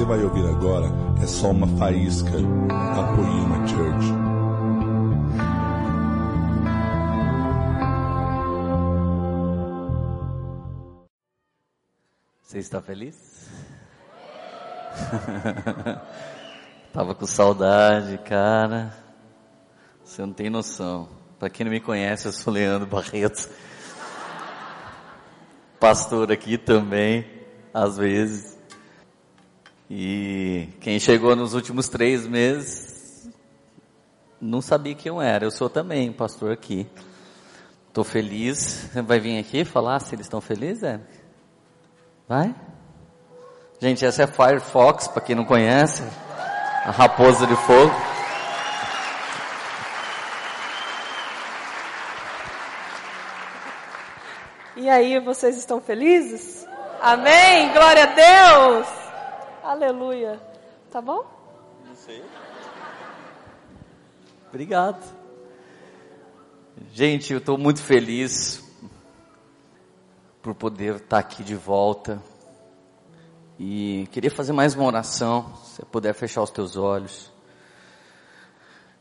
você vai ouvir agora é só uma faísca da Poema Church. Você está feliz? Tava com saudade, cara. Você não tem noção. Para quem não me conhece, eu sou Leandro Barreto. Pastor aqui também, às vezes. E quem chegou nos últimos três meses não sabia quem eu era. Eu sou também pastor aqui. Estou feliz. Você vai vir aqui falar se eles estão felizes, é? Vai? Gente, essa é Firefox, para quem não conhece. A raposa de fogo. E aí, vocês estão felizes? Amém? Glória a Deus! Aleluia. Tá bom? Não sei. Obrigado. Gente, eu estou muito feliz por poder estar aqui de volta. E queria fazer mais uma oração, se você puder fechar os teus olhos.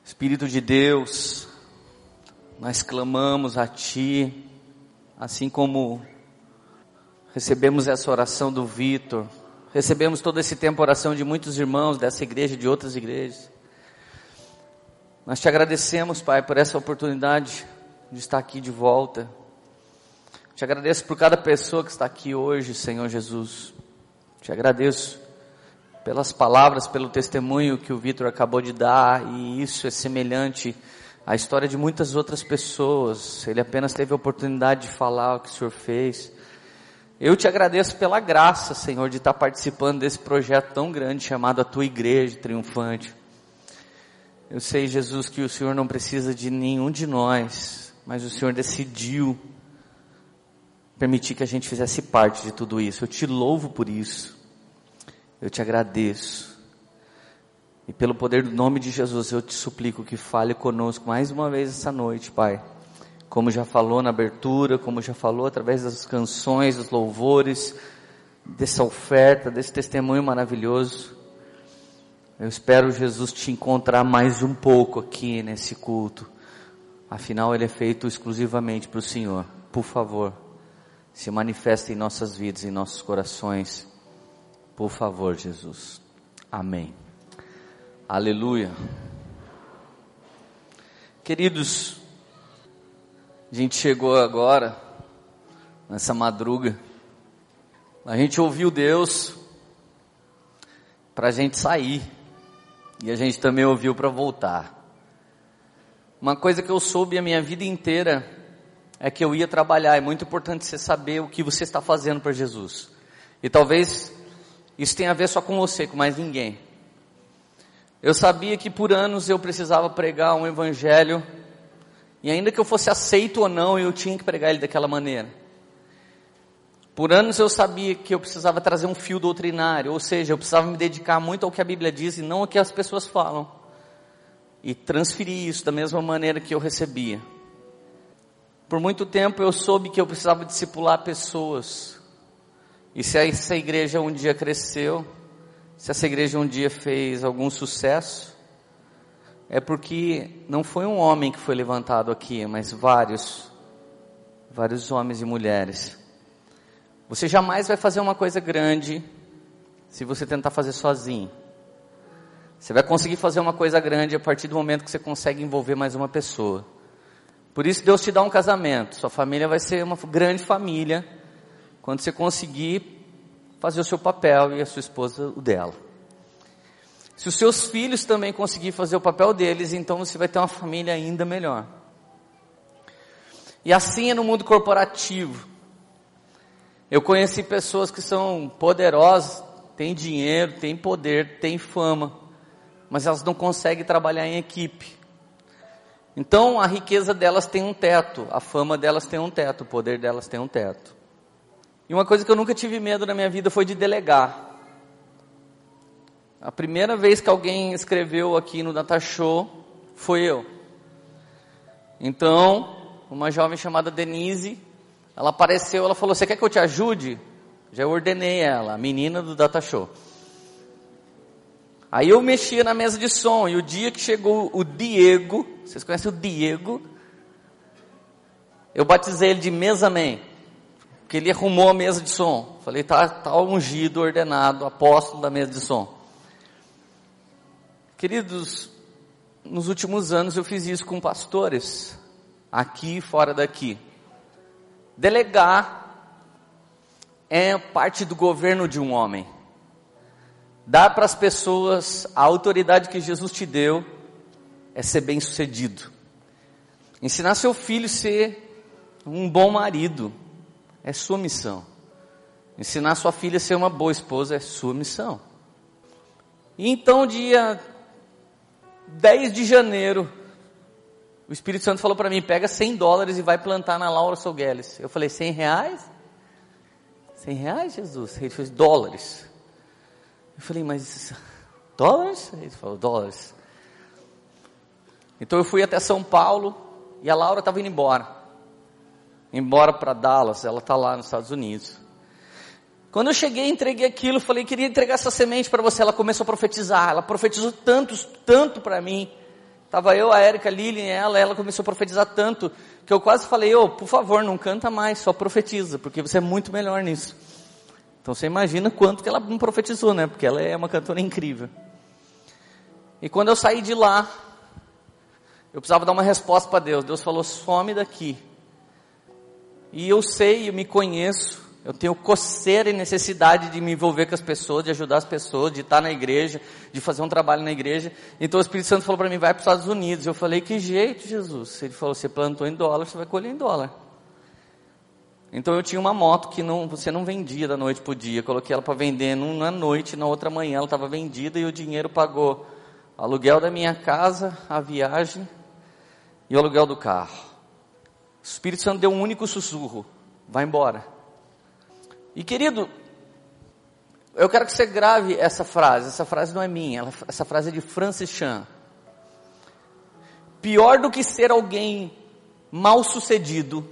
Espírito de Deus, nós clamamos a Ti, assim como recebemos essa oração do Vitor, recebemos todo esse tempo oração de muitos irmãos dessa igreja de outras igrejas. Nós te agradecemos, Pai, por essa oportunidade de estar aqui de volta. Te agradeço por cada pessoa que está aqui hoje, Senhor Jesus. Te agradeço pelas palavras, pelo testemunho que o Vitor acabou de dar, e isso é semelhante à história de muitas outras pessoas. Ele apenas teve a oportunidade de falar o que o Senhor fez. Eu te agradeço pela graça, Senhor, de estar participando desse projeto tão grande chamado a tua igreja triunfante. Eu sei, Jesus, que o Senhor não precisa de nenhum de nós, mas o Senhor decidiu permitir que a gente fizesse parte de tudo isso. Eu te louvo por isso. Eu te agradeço. E pelo poder do nome de Jesus, eu te suplico que fale conosco mais uma vez essa noite, Pai. Como já falou na abertura, como já falou através das canções, dos louvores, dessa oferta, desse testemunho maravilhoso. Eu espero, Jesus, te encontrar mais um pouco aqui nesse culto. Afinal, ele é feito exclusivamente para o Senhor. Por favor se manifesta em nossas vidas, em nossos corações. Por favor, Jesus. Amém. Aleluia. Queridos, a gente chegou agora, nessa madruga, a gente ouviu Deus para a gente sair, e a gente também ouviu para voltar. Uma coisa que eu soube a minha vida inteira é que eu ia trabalhar. É muito importante você saber o que você está fazendo para Jesus. E talvez isso tenha a ver só com você, com mais ninguém. Eu sabia que por anos eu precisava pregar um evangelho, e ainda que eu fosse aceito ou não, eu tinha que pregar ele daquela maneira. Por anos eu sabia que eu precisava trazer um fio doutrinário, ou seja, eu precisava me dedicar muito ao que a Bíblia diz e não ao que as pessoas falam. E transferir isso da mesma maneira que eu recebia. Por muito tempo eu soube que eu precisava discipular pessoas. E se essa igreja um dia cresceu, se essa igreja um dia fez algum sucesso, é porque não foi um homem que foi levantado aqui, mas vários, vários homens e mulheres. Você jamais vai fazer uma coisa grande se você tentar fazer sozinho. Você vai conseguir fazer uma coisa grande a partir do momento que você consegue envolver mais uma pessoa. Por isso Deus te dá um casamento. Sua família vai ser uma grande família quando você conseguir fazer o seu papel e a sua esposa o dela. Se os seus filhos também conseguirem fazer o papel deles, então você vai ter uma família ainda melhor. E assim é no mundo corporativo. Eu conheci pessoas que são poderosas, têm dinheiro, têm poder, têm fama, mas elas não conseguem trabalhar em equipe. Então a riqueza delas tem um teto, a fama delas tem um teto, o poder delas tem um teto. E uma coisa que eu nunca tive medo na minha vida foi de delegar. A primeira vez que alguém escreveu aqui no Data Show foi eu. Então, uma jovem chamada Denise, ela apareceu, ela falou: Você quer que eu te ajude? Já ordenei ela, a menina do Data Show. Aí eu mexia na mesa de som, e o dia que chegou o Diego, vocês conhecem o Diego? Eu batizei ele de Mesaman, porque ele arrumou a mesa de som. Falei, tá, tá ungido, ordenado, apóstolo da mesa de som. Queridos, nos últimos anos eu fiz isso com pastores, aqui e fora daqui. Delegar é parte do governo de um homem. Dar para as pessoas a autoridade que Jesus te deu é ser bem sucedido. Ensinar seu filho a ser um bom marido é sua missão. Ensinar sua filha a ser uma boa esposa é sua missão. E então, dia 10 de janeiro, o Espírito Santo falou para mim: pega 100 dólares e vai plantar na Laura Sogueles. Eu falei: 100 reais? 100 reais, Jesus? Ele fez dólares. Eu falei, mas dólares? Ele falou, dólares. Então eu fui até São Paulo e a Laura estava indo embora. Embora para Dallas, ela está lá nos Estados Unidos. Quando eu cheguei, entreguei aquilo, falei, queria entregar essa semente para você. Ela começou a profetizar, ela profetizou tanto, tanto para mim. Tava eu, a Érica, a Lilian, ela, ela começou a profetizar tanto, que eu quase falei, ô, oh, por favor, não canta mais, só profetiza, porque você é muito melhor nisso. Então você imagina quanto que ela não profetizou, né? Porque ela é uma cantora incrível. E quando eu saí de lá, eu precisava dar uma resposta para Deus. Deus falou: some daqui. E eu sei, eu me conheço, eu tenho coceira e necessidade de me envolver com as pessoas, de ajudar as pessoas, de estar na igreja, de fazer um trabalho na igreja. Então o Espírito Santo falou para mim: vai para os Estados Unidos. Eu falei: que jeito, Jesus? Ele falou: você plantou em dólar, você vai colher em dólar. Então eu tinha uma moto que não, você não vendia da noite para o dia. Coloquei ela para vender numa noite, na outra manhã ela estava vendida e o dinheiro pagou aluguel da minha casa, a viagem e o aluguel do carro. O Espírito Santo deu um único sussurro: vai embora. E querido, eu quero que você grave essa frase. Essa frase não é minha, ela, essa frase é de Francis Chan. Pior do que ser alguém mal sucedido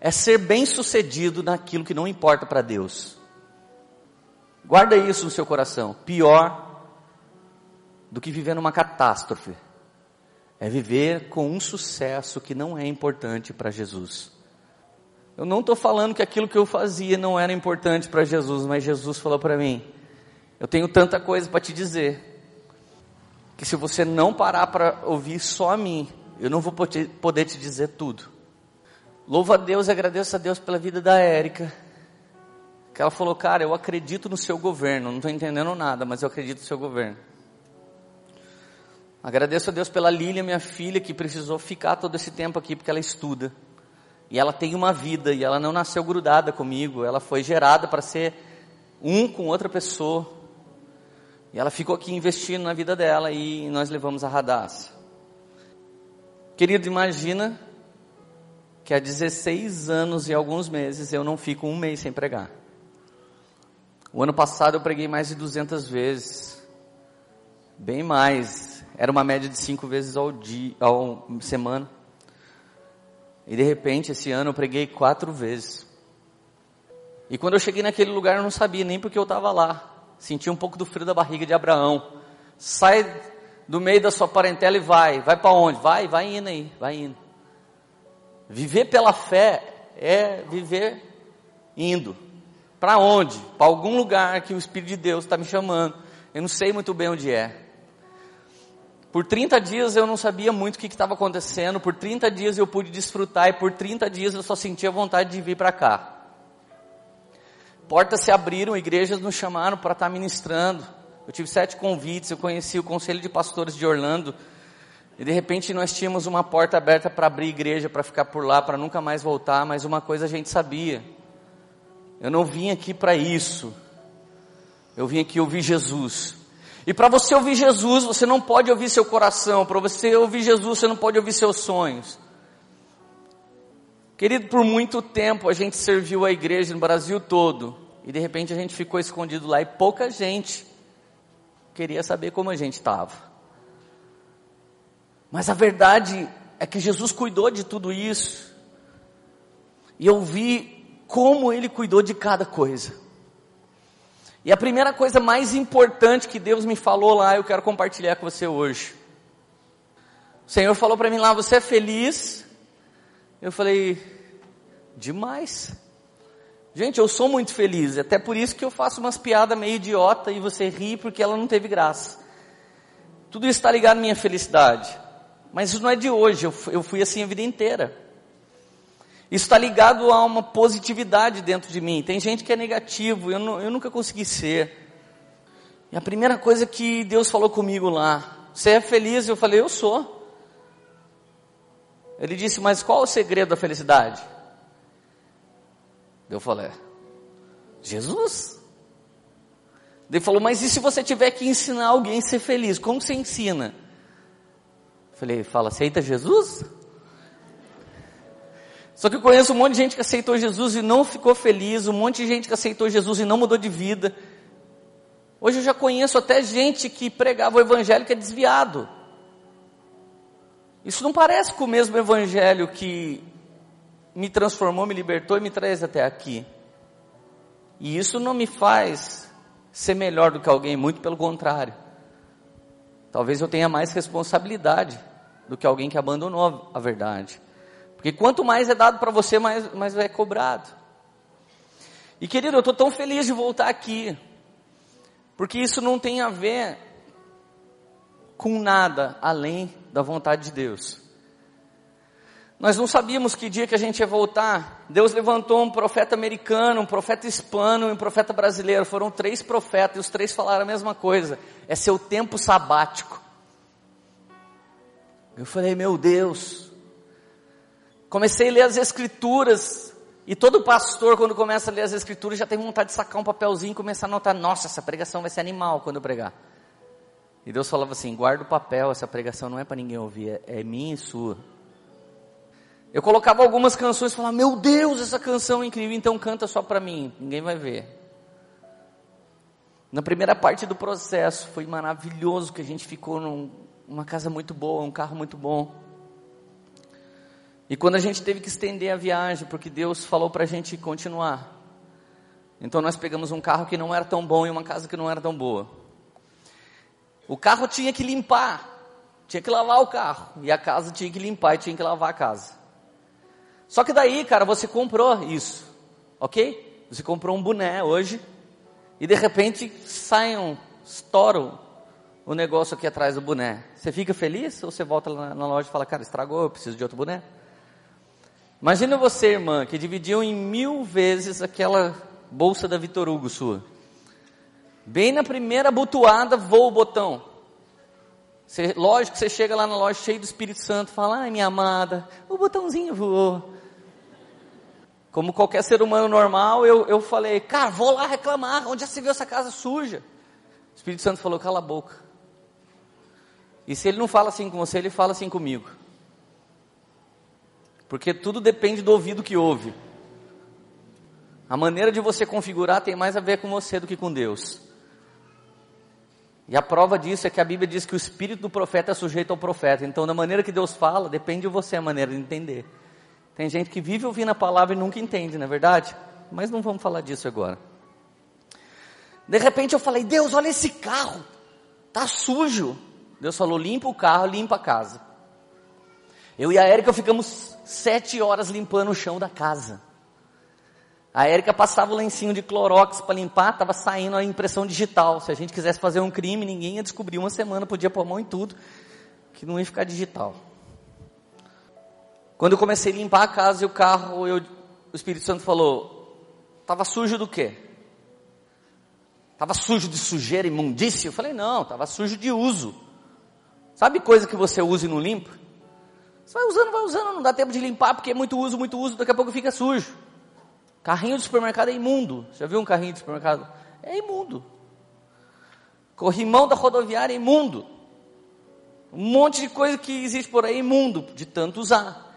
é ser bem sucedido naquilo que não importa para Deus. Guarda isso no seu coração. Pior do que viver numa catástrofe é viver com um sucesso que não é importante para Jesus. Eu não estou falando que aquilo que eu fazia não era importante para Jesus, mas Jesus falou para mim: eu tenho tanta coisa para te dizer, que se você não parar para ouvir só a mim, eu não vou poder te dizer tudo. Louvo a Deus e agradeço a Deus pela vida da Érica. Que ela falou, cara, eu acredito no seu governo. Não estou entendendo nada, mas eu acredito no seu governo. Agradeço a Deus pela Lília, minha filha, que precisou ficar todo esse tempo aqui porque ela estuda. E ela tem uma vida e ela não nasceu grudada comigo. Ela foi gerada para ser um com outra pessoa. E ela ficou aqui investindo na vida dela e nós levamos a Radassa. Querido, imagina que há 16 anos e alguns meses eu não fico um mês sem pregar. O ano passado eu preguei mais de 200 vezes, bem mais. Era uma média de cinco vezes ao dia, ao semana. E de repente esse ano eu preguei quatro vezes. E quando eu cheguei naquele lugar eu não sabia nem porque eu estava lá. Senti um pouco do frio da barriga de Abraão. Sai do meio da sua parentela e vai. Vai para onde? Vai, vai indo aí, vai indo. Viver pela fé é viver indo. Para onde? Para algum lugar que o Espírito de Deus está me chamando. Eu não sei muito bem onde é. Por 30 dias eu não sabia muito o que estava acontecendo, por 30 dias eu pude desfrutar e por 30 dias eu só sentia vontade de vir para cá. Portas se abriram, igrejas nos chamaram para estar tá ministrando. Eu tive sete convites, eu conheci o Conselho de Pastores de Orlando, e de repente nós tínhamos uma porta aberta para abrir igreja, para ficar por lá, para nunca mais voltar, mas uma coisa a gente sabia. Eu não vim aqui para isso. Eu vim aqui ouvir Jesus. E para você ouvir Jesus, você não pode ouvir seu coração. Para você ouvir Jesus, você não pode ouvir seus sonhos. Querido, por muito tempo a gente serviu a igreja no Brasil todo. E de repente a gente ficou escondido lá e pouca gente queria saber como a gente estava. Mas a verdade é que Jesus cuidou de tudo isso. E eu vi como ele cuidou de cada coisa. E a primeira coisa mais importante que Deus me falou lá, eu quero compartilhar com você hoje. O Senhor falou para mim lá, você é feliz? Eu falei, demais. Gente, eu sou muito feliz, até por isso que eu faço umas piadas meio idiota e você ri porque ela não teve graça. Tudo isso está ligado à minha felicidade. Mas isso não é de hoje, eu, eu fui assim a vida inteira. Isso está ligado a uma positividade dentro de mim. Tem gente que é negativo, eu, não, eu nunca consegui ser. E a primeira coisa que Deus falou comigo lá, você é feliz? Eu falei, eu sou. Ele disse, mas qual o segredo da felicidade? Eu falei, Jesus. Ele falou, mas e se você tiver que ensinar alguém a ser feliz? Como você ensina? Eu falei, fala, aceita Jesus? Só que eu conheço um monte de gente que aceitou Jesus e não ficou feliz, um monte de gente que aceitou Jesus e não mudou de vida. Hoje eu já conheço até gente que pregava o evangelho que é desviado. Isso não parece com o mesmo evangelho que me transformou, me libertou e me traz até aqui. E isso não me faz ser melhor do que alguém, muito pelo contrário. Talvez eu tenha mais responsabilidade do que alguém que abandonou a verdade. Porque quanto mais é dado para você, mais, mais é cobrado. E querido, eu estou tão feliz de voltar aqui. Porque isso não tem a ver com nada além da vontade de Deus. Nós não sabíamos que dia que a gente ia voltar. Deus levantou um profeta americano, um profeta hispano e um profeta brasileiro. Foram três profetas e os três falaram a mesma coisa. É seu tempo sabático. Eu falei, meu Deus, Comecei a ler as escrituras. E todo pastor, quando começa a ler as escrituras, já tem vontade de sacar um papelzinho e começar a anotar: nossa, essa pregação vai ser animal quando eu pregar. E Deus falava assim: guarda o papel, essa pregação não é para ninguém ouvir, é, é minha e sua. Eu colocava algumas canções e falava: meu Deus, essa canção é incrível, então canta só para mim, ninguém vai ver. Na primeira parte do processo foi maravilhoso que a gente ficou numa casa muito boa, um carro muito bom. E quando a gente teve que estender a viagem, porque Deus falou para a gente continuar. Então nós pegamos um carro que não era tão bom e uma casa que não era tão boa. O carro tinha que limpar, tinha que lavar o carro. E a casa tinha que limpar e tinha que lavar a casa. Só que daí, cara, você comprou isso, ok? Você comprou um boné hoje e de repente sai um, estouram o negócio aqui atrás do boné. Você fica feliz ou você volta na, na loja e fala, cara, estragou, eu preciso de outro boné? Imagina você, irmã, que dividiu em mil vezes aquela bolsa da Vitor Hugo sua. Bem na primeira butuada, voa o botão. Você, lógico você chega lá na loja cheio do Espírito Santo, fala, ai minha amada, o botãozinho voou. Como qualquer ser humano normal, eu, eu falei, cara, vou lá reclamar, onde já se viu essa casa suja? O Espírito Santo falou, cala a boca. E se ele não fala assim com você, ele fala assim comigo. Porque tudo depende do ouvido que ouve. A maneira de você configurar tem mais a ver com você do que com Deus. E a prova disso é que a Bíblia diz que o espírito do profeta é sujeito ao profeta. Então, da maneira que Deus fala, depende de você a maneira de entender. Tem gente que vive ouvindo a palavra e nunca entende, não é verdade? Mas não vamos falar disso agora. De repente eu falei: Deus, olha esse carro, tá sujo. Deus falou: limpa o carro, limpa a casa. Eu e a Érica ficamos sete horas limpando o chão da casa. A Érica passava o lencinho de clorox para limpar, estava saindo a impressão digital. Se a gente quisesse fazer um crime, ninguém ia descobrir uma semana, podia pôr a mão em tudo, que não ia ficar digital. Quando eu comecei a limpar a casa e o carro, eu, o Espírito Santo falou: estava sujo do quê? Estava sujo de sujeira, imundícia? Eu falei: não, estava sujo de uso. Sabe coisa que você usa e não limpa? Você vai usando, vai usando, não dá tempo de limpar porque é muito uso, muito uso, daqui a pouco fica sujo. Carrinho de supermercado é imundo. Já viu um carrinho de supermercado? É imundo. Corrimão da rodoviária é imundo. Um monte de coisa que existe por aí é imundo, de tanto usar.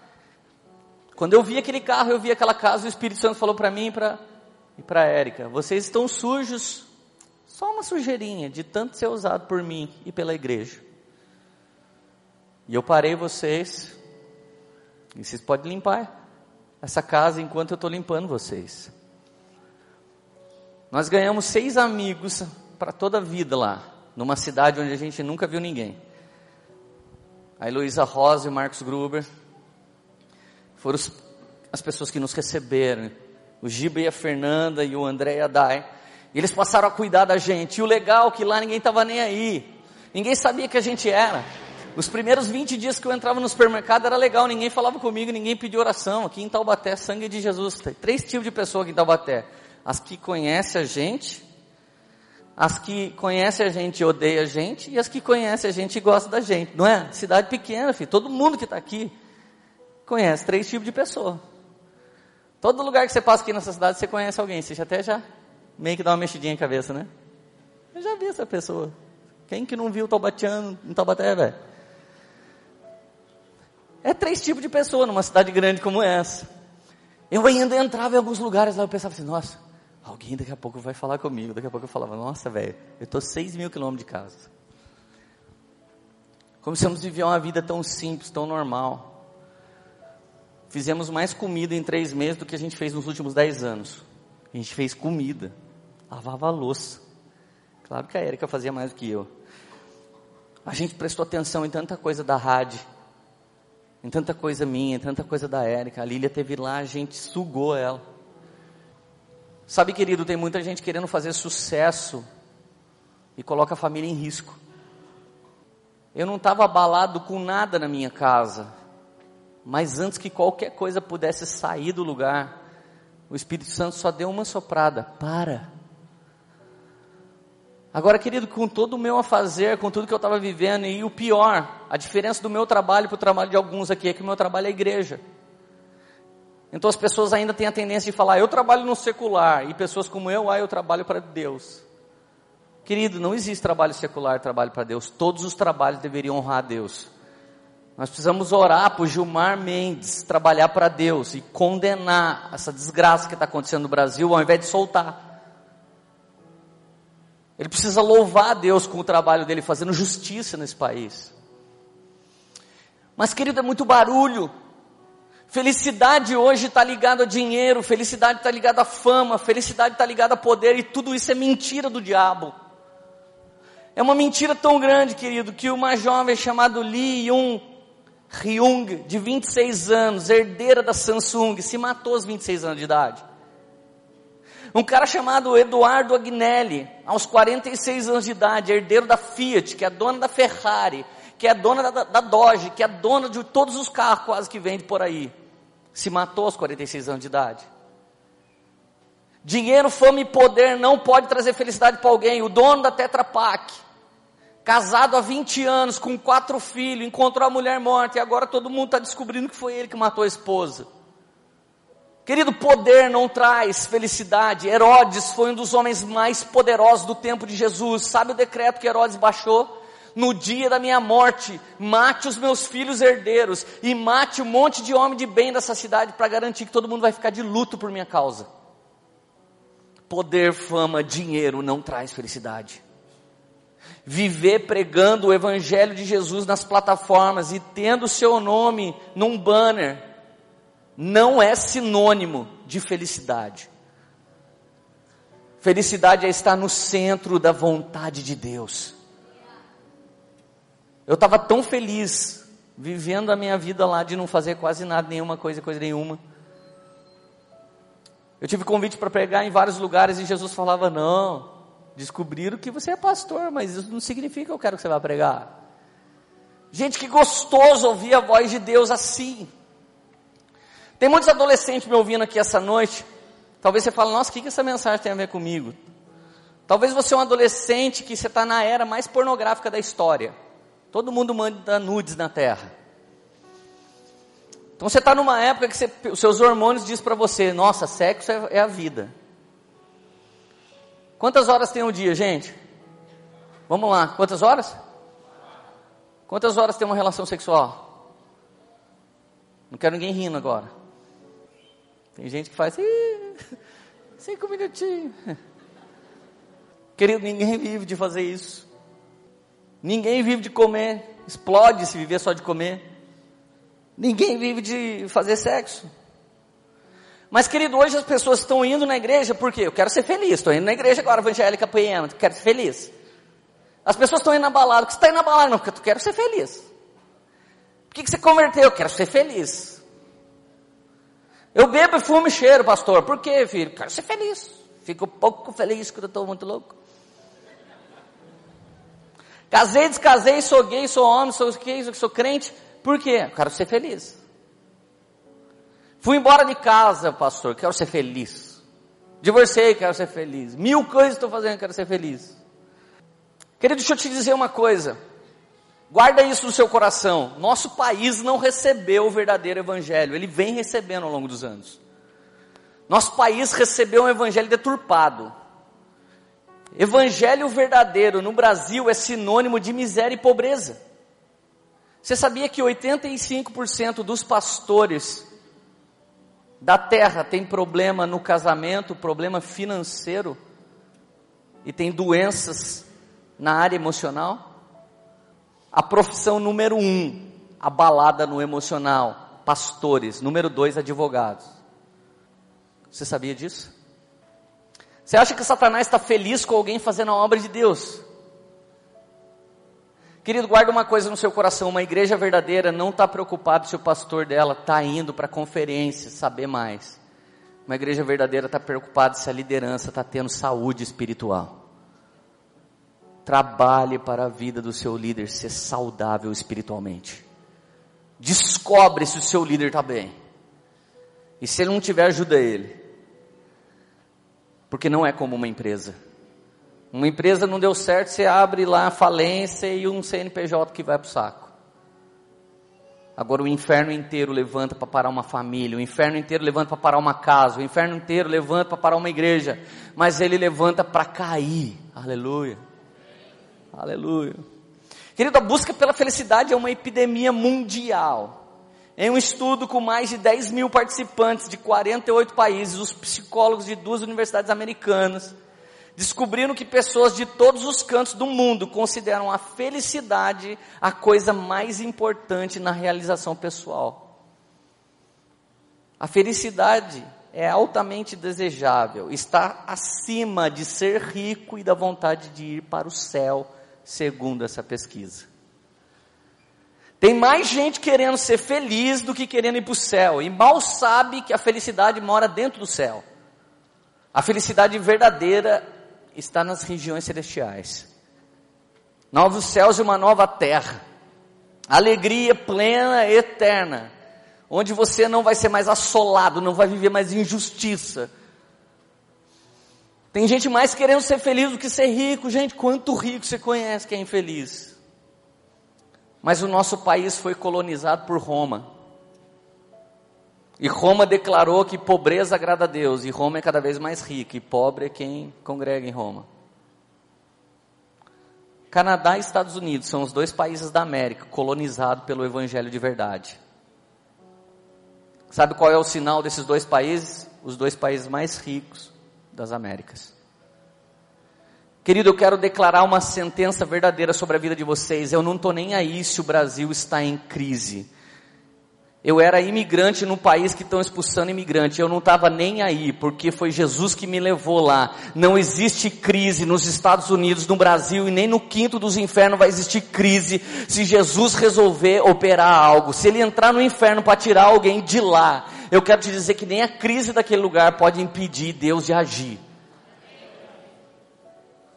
Quando eu vi aquele carro, eu vi aquela casa, o Espírito Santo falou para mim para e para Érica: vocês estão sujos, só uma sujeirinha de tanto ser usado por mim e pela igreja. E eu parei vocês e vocês podem limpar essa casa enquanto eu estou limpando vocês. Nós ganhamos seis amigos para toda a vida lá, numa cidade onde a gente nunca viu ninguém. A Heloísa Rosa e o Marcos Gruber foram os, as pessoas que nos receberam. O Giba e a Fernanda e o André e a Dai. E eles passaram a cuidar da gente. E o legal é que lá ninguém estava nem aí. Ninguém sabia que a gente era. Os primeiros 20 dias que eu entrava no supermercado era legal, ninguém falava comigo, ninguém pediu oração. Aqui em Taubaté, sangue de Jesus. Tem três tipos de pessoa aqui em Taubaté. As que conhecem a gente, as que conhecem a gente e odeiam a gente, e as que conhecem a gente e gostam da gente. Não é? Cidade pequena, filho. Todo mundo que está aqui conhece três tipos de pessoa. Todo lugar que você passa aqui nessa cidade, você conhece alguém. Você já até já meio que dá uma mexidinha em cabeça, né? Eu já vi essa pessoa. Quem que não viu o Taubatiano em Taubaté, velho? É três tipos de pessoa numa cidade grande como essa. Eu ainda entrava em alguns lugares lá, eu pensava assim, nossa, alguém daqui a pouco vai falar comigo. Daqui a pouco eu falava, nossa, velho, eu estou seis mil quilômetros de casa. Começamos a viver uma vida tão simples, tão normal. Fizemos mais comida em três meses do que a gente fez nos últimos dez anos. A gente fez comida, lavava louça. Claro que a Erika fazia mais do que eu. A gente prestou atenção em tanta coisa da rádio, em tanta coisa minha, em tanta coisa da Érica. A Lília teve lá, a gente sugou ela. Sabe, querido, tem muita gente querendo fazer sucesso e coloca a família em risco. Eu não estava abalado com nada na minha casa, mas antes que qualquer coisa pudesse sair do lugar, o Espírito Santo só deu uma soprada: para. Agora, querido, com todo o meu a fazer, com tudo que eu estava vivendo, e o pior, a diferença do meu trabalho para o trabalho de alguns aqui é que o meu trabalho é igreja. Então as pessoas ainda têm a tendência de falar, eu trabalho no secular, e pessoas como eu, ah, eu trabalho para Deus. Querido, não existe trabalho secular, trabalho para Deus. Todos os trabalhos deveriam honrar a Deus. Nós precisamos orar por Gilmar Mendes trabalhar para Deus e condenar essa desgraça que está acontecendo no Brasil, ao invés de soltar. Ele precisa louvar a Deus com o trabalho dele fazendo justiça nesse país. Mas, querido, é muito barulho. Felicidade hoje está ligada a dinheiro, felicidade está ligada a fama, felicidade está ligada a poder, e tudo isso é mentira do diabo. É uma mentira tão grande, querido, que uma jovem chamada Lee Yun Hyung, de 26 anos, herdeira da Samsung, se matou aos 26 anos de idade. Um cara chamado Eduardo Agnelli, aos 46 anos de idade, herdeiro da Fiat, que é dona da Ferrari, que é dona da, da Dodge, que é dona de todos os carros quase que vende por aí, se matou aos 46 anos de idade. Dinheiro, fama e poder não pode trazer felicidade para alguém. O dono da Tetra Pak, casado há 20 anos, com quatro filhos, encontrou a mulher morta e agora todo mundo está descobrindo que foi ele que matou a esposa. Querido, poder não traz felicidade. Herodes foi um dos homens mais poderosos do tempo de Jesus. Sabe o decreto que Herodes baixou? No dia da minha morte, mate os meus filhos herdeiros e mate um monte de homem de bem dessa cidade para garantir que todo mundo vai ficar de luto por minha causa. Poder, fama, dinheiro não traz felicidade. Viver pregando o evangelho de Jesus nas plataformas e tendo o seu nome num banner não é sinônimo de felicidade. Felicidade é estar no centro da vontade de Deus. Eu estava tão feliz vivendo a minha vida lá de não fazer quase nada, nenhuma coisa, coisa nenhuma. Eu tive convite para pregar em vários lugares e Jesus falava: Não, descobriram que você é pastor, mas isso não significa que eu quero que você vá pregar. Gente, que gostoso ouvir a voz de Deus assim. Tem muitos adolescentes me ouvindo aqui essa noite. Talvez você fale, nossa, o que, que essa mensagem tem a ver comigo? Talvez você é um adolescente que você está na era mais pornográfica da história. Todo mundo manda nudes na Terra. Então você está numa época que você, os seus hormônios dizem para você, nossa, sexo é, é a vida. Quantas horas tem um dia, gente? Vamos lá, quantas horas? Quantas horas tem uma relação sexual? Não quero ninguém rindo agora. Tem gente que faz, cinco minutinhos. Querido, ninguém vive de fazer isso. Ninguém vive de comer. Explode se viver só de comer. Ninguém vive de fazer sexo. Mas, querido, hoje as pessoas estão indo na igreja porque eu quero ser feliz. Estou indo na igreja agora, evangélica, poema, quero ser feliz. As pessoas estão indo na balada. Por que você está indo na balada? Não, porque eu quero ser feliz. Por que, que você converteu? Eu quero ser feliz. Eu bebo, fumo e cheiro, pastor. Por quê, filho? Quero ser feliz. Fico pouco feliz quando estou muito louco. Casei, descasei, sou gay, sou homem, sou gay, sou crente. Por quê? Quero ser feliz. Fui embora de casa, pastor, quero ser feliz. Divorciei, quero ser feliz. Mil coisas estou fazendo, quero ser feliz. Querido, deixa eu te dizer uma coisa. Guarda isso no seu coração. Nosso país não recebeu o verdadeiro evangelho. Ele vem recebendo ao longo dos anos. Nosso país recebeu um evangelho deturpado. Evangelho verdadeiro no Brasil é sinônimo de miséria e pobreza. Você sabia que 85% dos pastores da terra tem problema no casamento, problema financeiro e tem doenças na área emocional? A profissão número um, abalada no emocional, pastores. Número dois, advogados. Você sabia disso? Você acha que Satanás está feliz com alguém fazendo a obra de Deus? Querido, guarda uma coisa no seu coração: uma igreja verdadeira não está preocupada se o pastor dela está indo para conferência saber mais. Uma igreja verdadeira está preocupada se a liderança está tendo saúde espiritual. Trabalhe para a vida do seu líder ser saudável espiritualmente. Descobre se o seu líder está bem. E se ele não tiver, ajuda ele. Porque não é como uma empresa. Uma empresa não deu certo, você abre lá a falência e um CNPJ que vai para o saco. Agora o inferno inteiro levanta para parar uma família, o inferno inteiro levanta para parar uma casa, o inferno inteiro levanta para parar uma igreja, mas ele levanta para cair. Aleluia. Aleluia. Querido, a busca pela felicidade é uma epidemia mundial. Em um estudo com mais de 10 mil participantes de 48 países, os psicólogos de duas universidades americanas descobriram que pessoas de todos os cantos do mundo consideram a felicidade a coisa mais importante na realização pessoal. A felicidade é altamente desejável, está acima de ser rico e da vontade de ir para o céu, segundo essa pesquisa. Tem mais gente querendo ser feliz do que querendo ir para o céu, e mal sabe que a felicidade mora dentro do céu. A felicidade verdadeira está nas regiões celestiais. Novos céus e uma nova terra. Alegria plena, eterna. Onde você não vai ser mais assolado, não vai viver mais injustiça. Tem gente mais querendo ser feliz do que ser rico. Gente, quanto rico você conhece que é infeliz? Mas o nosso país foi colonizado por Roma. E Roma declarou que pobreza agrada a Deus, e Roma é cada vez mais rica, e pobre é quem congrega em Roma. Canadá e Estados Unidos são os dois países da América colonizados pelo Evangelho de verdade. Sabe qual é o sinal desses dois países? Os dois países mais ricos das Américas. Querido, eu quero declarar uma sentença verdadeira sobre a vida de vocês. Eu não estou nem aí se o Brasil está em crise. Eu era imigrante num país que estão expulsando imigrante. Eu não estava nem aí, porque foi Jesus que me levou lá. Não existe crise nos Estados Unidos, no Brasil e nem no quinto dos infernos vai existir crise se Jesus resolver operar algo. Se ele entrar no inferno para tirar alguém de lá, eu quero te dizer que nem a crise daquele lugar pode impedir Deus de agir.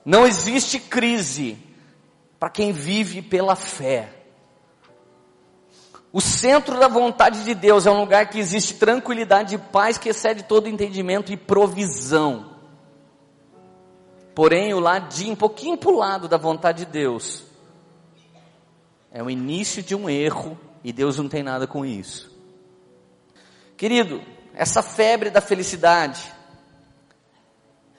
Não existe crise para quem vive pela fé. O centro da vontade de Deus é um lugar que existe tranquilidade e paz que excede todo entendimento e provisão. Porém, o ladinho, um pouquinho para o lado da vontade de Deus, é o início de um erro e Deus não tem nada com isso. Querido, essa febre da felicidade,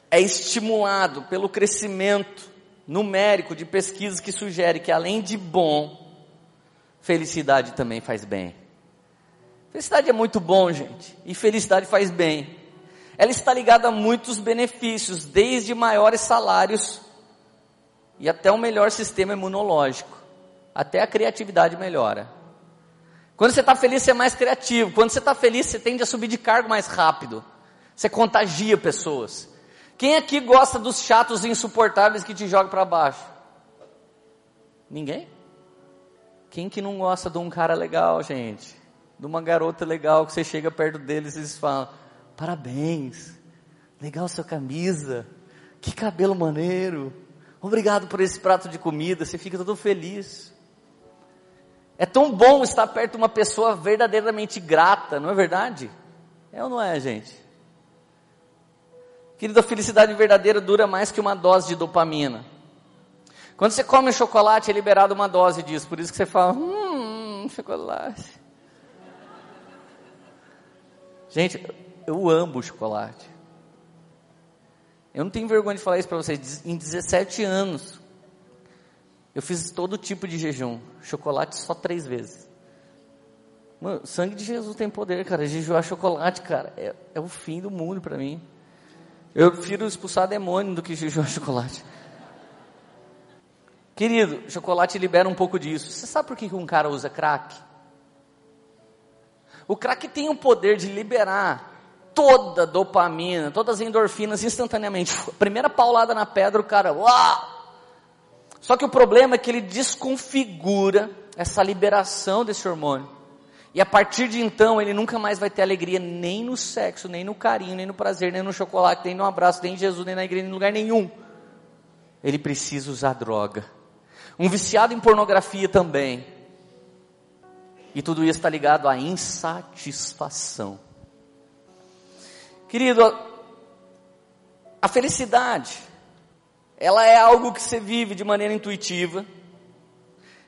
é estimulado pelo crescimento numérico de pesquisas que sugere que além de bom, felicidade também faz bem. Felicidade é muito bom, gente, e felicidade faz bem. Ela está ligada a muitos benefícios, desde maiores salários e até um melhor sistema imunológico. Até a criatividade melhora. Quando você está feliz, você é mais criativo. Quando você está feliz, você tende a subir de cargo mais rápido. Você contagia pessoas. Quem aqui gosta dos chatos insuportáveis que te jogam para baixo? Ninguém? Quem que não gosta de um cara legal, gente? De uma garota legal que você chega perto deles e eles falam: Parabéns, legal sua camisa, que cabelo maneiro, obrigado por esse prato de comida, você fica todo feliz. É tão bom estar perto de uma pessoa verdadeiramente grata, não é verdade? É ou não é, gente? Querido, a felicidade verdadeira dura mais que uma dose de dopamina. Quando você come chocolate, é liberado uma dose disso. Por isso que você fala, hum, chocolate. Gente, eu amo chocolate. Eu não tenho vergonha de falar isso para vocês. Em 17 anos, eu fiz todo tipo de jejum. Chocolate só três vezes. Mano, sangue de Jesus tem poder, cara. Jejuar chocolate, cara, é, é o fim do mundo para mim. Eu prefiro expulsar demônio do que jejuar chocolate. Querido, chocolate libera um pouco disso. Você sabe por que um cara usa crack? O crack tem o poder de liberar toda a dopamina, todas as endorfinas instantaneamente. Primeira paulada na pedra, o cara, uau! Só que o problema é que ele desconfigura essa liberação desse hormônio. E a partir de então, ele nunca mais vai ter alegria nem no sexo, nem no carinho, nem no prazer, nem no chocolate, nem no abraço, nem em Jesus, nem na igreja, nem em lugar nenhum. Ele precisa usar droga. Um viciado em pornografia também. E tudo isso está ligado à insatisfação. Querido, a felicidade, ela é algo que você vive de maneira intuitiva.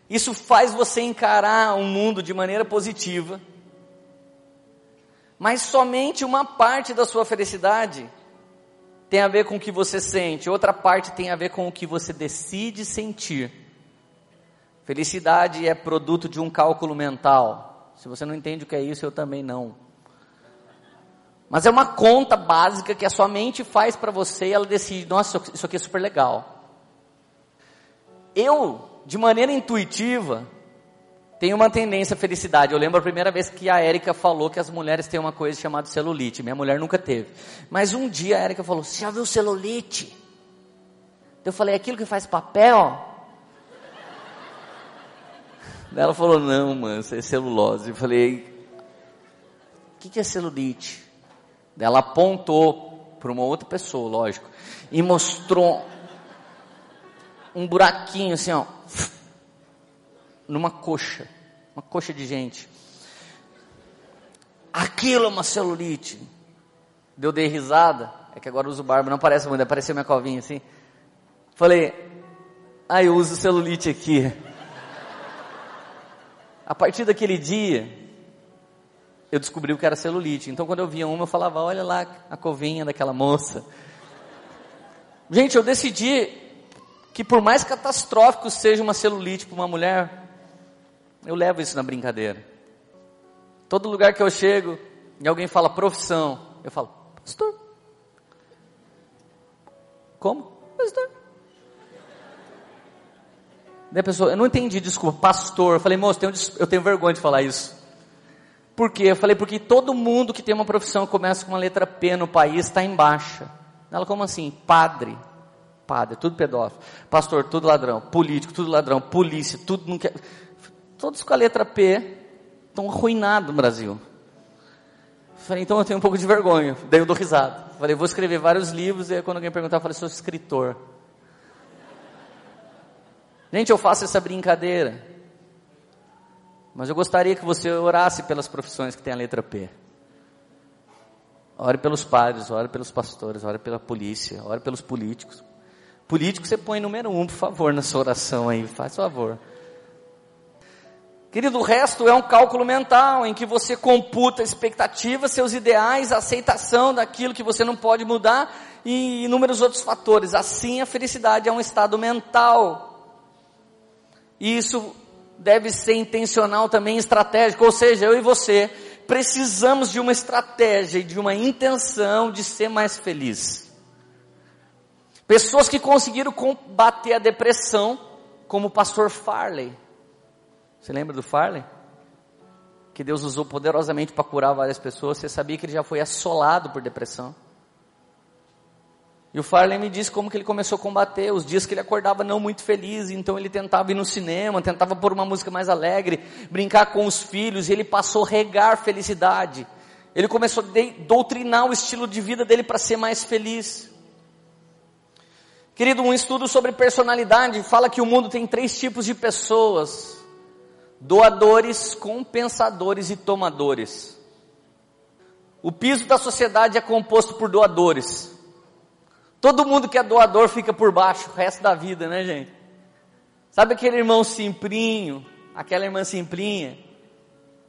Isso faz você encarar o um mundo de maneira positiva. Mas somente uma parte da sua felicidade tem a ver com o que você sente, outra parte tem a ver com o que você decide sentir. Felicidade é produto de um cálculo mental. Se você não entende o que é isso, eu também não. Mas é uma conta básica que a sua mente faz para você e ela decide, nossa, isso aqui é super legal. Eu, de maneira intuitiva, tenho uma tendência à felicidade. Eu lembro a primeira vez que a Érica falou que as mulheres têm uma coisa chamada celulite. Minha mulher nunca teve. Mas um dia a Érica falou, você já viu celulite? Eu falei, aquilo que faz papel? Ela falou, não, mano, isso é celulose. Eu falei, o que, que é celulite? Ela apontou para uma outra pessoa, lógico, e mostrou um buraquinho assim, ó, numa coxa, uma coxa de gente. Aquilo é uma celulite. Deu dei risada, é que agora uso barba, não parece muito, apareceu minha covinha assim. Falei, ah, eu uso celulite aqui. A partir daquele dia, eu descobri o que era celulite. Então, quando eu via uma, eu falava: Olha lá a covinha daquela moça. Gente, eu decidi que, por mais catastrófico seja uma celulite para uma mulher, eu levo isso na brincadeira. Todo lugar que eu chego e alguém fala profissão, eu falo: Pastor. Como? Pastor. Daí a pessoa, eu não entendi, desculpa, pastor. Eu falei, moço, eu tenho, eu tenho vergonha de falar isso. Por quê? Eu falei, porque todo mundo que tem uma profissão começa com uma letra P no país está em baixa. Ela, como assim? Padre. Padre, tudo pedófilo. Pastor, tudo ladrão. Político, tudo ladrão. Polícia, tudo não quer. Todos com a letra P estão arruinados no Brasil. falei, então eu tenho um pouco de vergonha. Daí eu dou risada. falei, vou escrever vários livros. E aí quando alguém perguntar, eu falei, sou escritor. Gente, eu faço essa brincadeira. Mas eu gostaria que você orasse pelas profissões que tem a letra P. Ore pelos padres, ore pelos pastores, ore pela polícia, ore pelos políticos. Político você põe número um, por favor, na sua oração aí, faz favor. Querido, o resto é um cálculo mental em que você computa expectativas, seus ideais, aceitação daquilo que você não pode mudar e inúmeros outros fatores. Assim, a felicidade é um estado mental e isso deve ser intencional também, estratégico. Ou seja, eu e você precisamos de uma estratégia e de uma intenção de ser mais feliz. Pessoas que conseguiram combater a depressão, como o pastor Farley. Você lembra do Farley? que Deus usou poderosamente para curar várias pessoas, você sabia que ele já foi assolado por depressão? E o Farley me disse como que ele começou a combater, os dias que ele acordava não muito feliz, então ele tentava ir no cinema, tentava pôr uma música mais alegre, brincar com os filhos, e ele passou a regar felicidade. Ele começou a doutrinar o estilo de vida dele para ser mais feliz. Querido, um estudo sobre personalidade fala que o mundo tem três tipos de pessoas: doadores, compensadores e tomadores. O piso da sociedade é composto por doadores. Todo mundo que é doador fica por baixo o resto da vida, né, gente? Sabe aquele irmão simplinho, aquela irmã simplinha?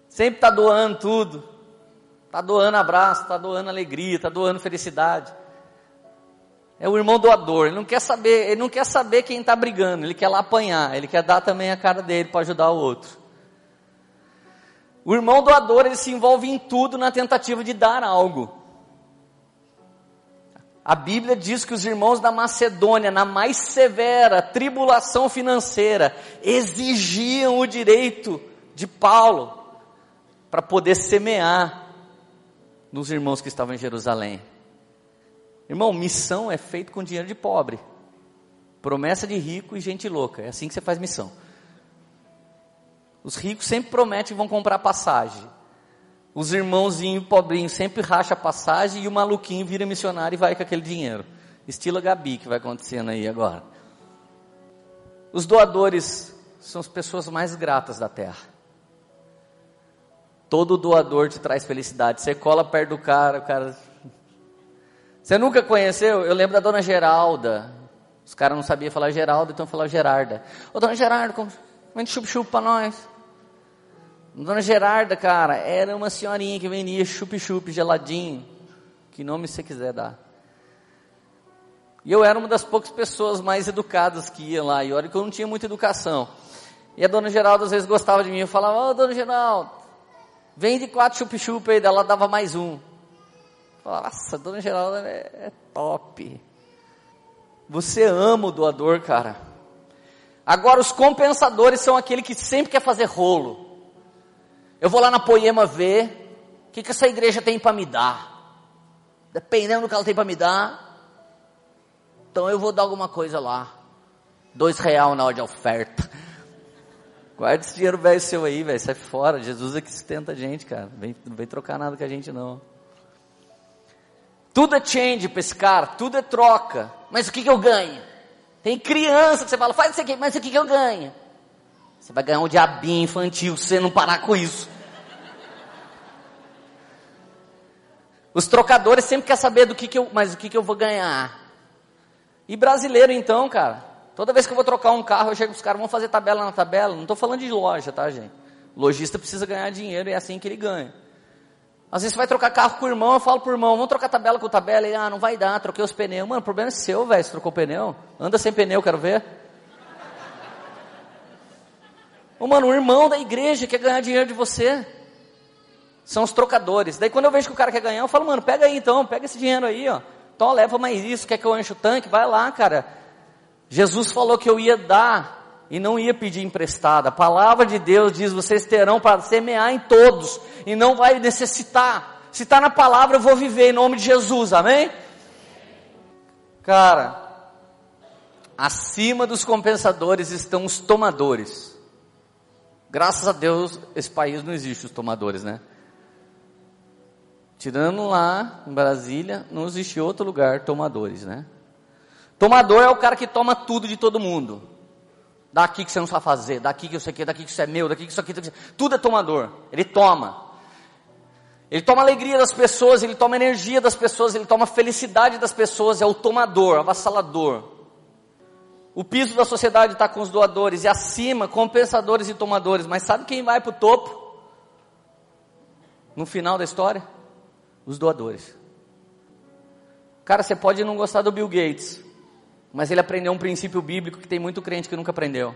Sempre está doando tudo. Está doando abraço, está doando alegria, está doando felicidade. É o irmão doador, ele não quer saber, ele não quer saber quem está brigando, ele quer lá apanhar, ele quer dar também a cara dele para ajudar o outro. O irmão doador, ele se envolve em tudo na tentativa de dar algo. A Bíblia diz que os irmãos da Macedônia, na mais severa tribulação financeira, exigiam o direito de Paulo para poder semear nos irmãos que estavam em Jerusalém. Irmão, missão é feito com dinheiro de pobre. Promessa de rico e gente louca. É assim que você faz missão. Os ricos sempre prometem que vão comprar passagem. Os irmãozinhos pobrinhos sempre racha a passagem e o maluquinho vira missionário e vai com aquele dinheiro. Estilo Gabi que vai acontecendo aí agora. Os doadores são as pessoas mais gratas da terra. Todo doador te traz felicidade. Você cola perto do cara, o cara. Você nunca conheceu? Eu lembro da dona Geralda. Os caras não sabiam falar Geralda, então falavam Gerarda. Ô dona Gerarda, vem de chup-chup para nós. Dona Gerarda, cara, era uma senhorinha que vendia chup-chup geladinho. Que nome você quiser dar. E eu era uma das poucas pessoas mais educadas que ia lá. E olha que eu não tinha muita educação. E a dona Geralda às vezes gostava de mim. Eu falava, ô oh, dona Geralda, vende quatro chup-chup aí. Ela dava mais um. Eu falava, nossa, dona Geralda é, é top. Você ama o doador, cara. Agora, os compensadores são aquele que sempre quer fazer rolo. Eu vou lá na Poema ver o que, que essa igreja tem para me dar. Dependendo do que ela tem para me dar, então eu vou dar alguma coisa lá. Dois real na hora de oferta. Guarda esse dinheiro velho seu aí, velho. Sai fora. Jesus é que sustenta a gente, cara. Vem, não vem trocar nada com a gente, não. Tudo é change para esse cara, tudo é troca. Mas o que, que eu ganho? Tem criança que você fala, faz isso aqui, mas o que, que eu ganho? Você vai ganhar um diabinho infantil se você não parar com isso. Os trocadores sempre querem saber do que, que eu, mas o que, que eu vou ganhar. E brasileiro então, cara, toda vez que eu vou trocar um carro, eu chego os caras, vão fazer tabela na tabela. Não estou falando de loja, tá, gente? Lojista precisa ganhar dinheiro e é assim que ele ganha. Às vezes você vai trocar carro com o irmão, eu falo pro irmão, vamos trocar tabela com tabela, ele, ah, não vai dar, troquei os pneus. Mano, o problema é seu, velho, se trocou pneu. Anda sem pneu, quero ver. Ô, mano, o irmão da igreja quer ganhar dinheiro de você. São os trocadores. Daí quando eu vejo que o cara quer ganhar, eu falo, mano, pega aí então, pega esse dinheiro aí, ó. Então leva mais isso, quer que eu enche o tanque? Vai lá, cara. Jesus falou que eu ia dar e não ia pedir emprestado. A palavra de Deus diz: vocês terão para semear em todos e não vai necessitar. Se está na palavra, eu vou viver em nome de Jesus, amém? Cara, acima dos compensadores estão os tomadores. Graças a Deus, esse país não existe os tomadores, né? Tirando lá em Brasília, não existe outro lugar tomadores, né? Tomador é o cara que toma tudo de todo mundo. Daqui que você não sabe fazer, daqui que eu sei que, daqui que isso é meu, daqui que isso aqui, tudo é tomador. Ele toma. Ele toma alegria das pessoas, ele toma energia das pessoas, ele toma felicidade das pessoas, é o tomador, avassalador. O piso da sociedade está com os doadores e acima, compensadores e tomadores. Mas sabe quem vai para o topo? No final da história? Os doadores. Cara, você pode não gostar do Bill Gates, mas ele aprendeu um princípio bíblico que tem muito crente que nunca aprendeu.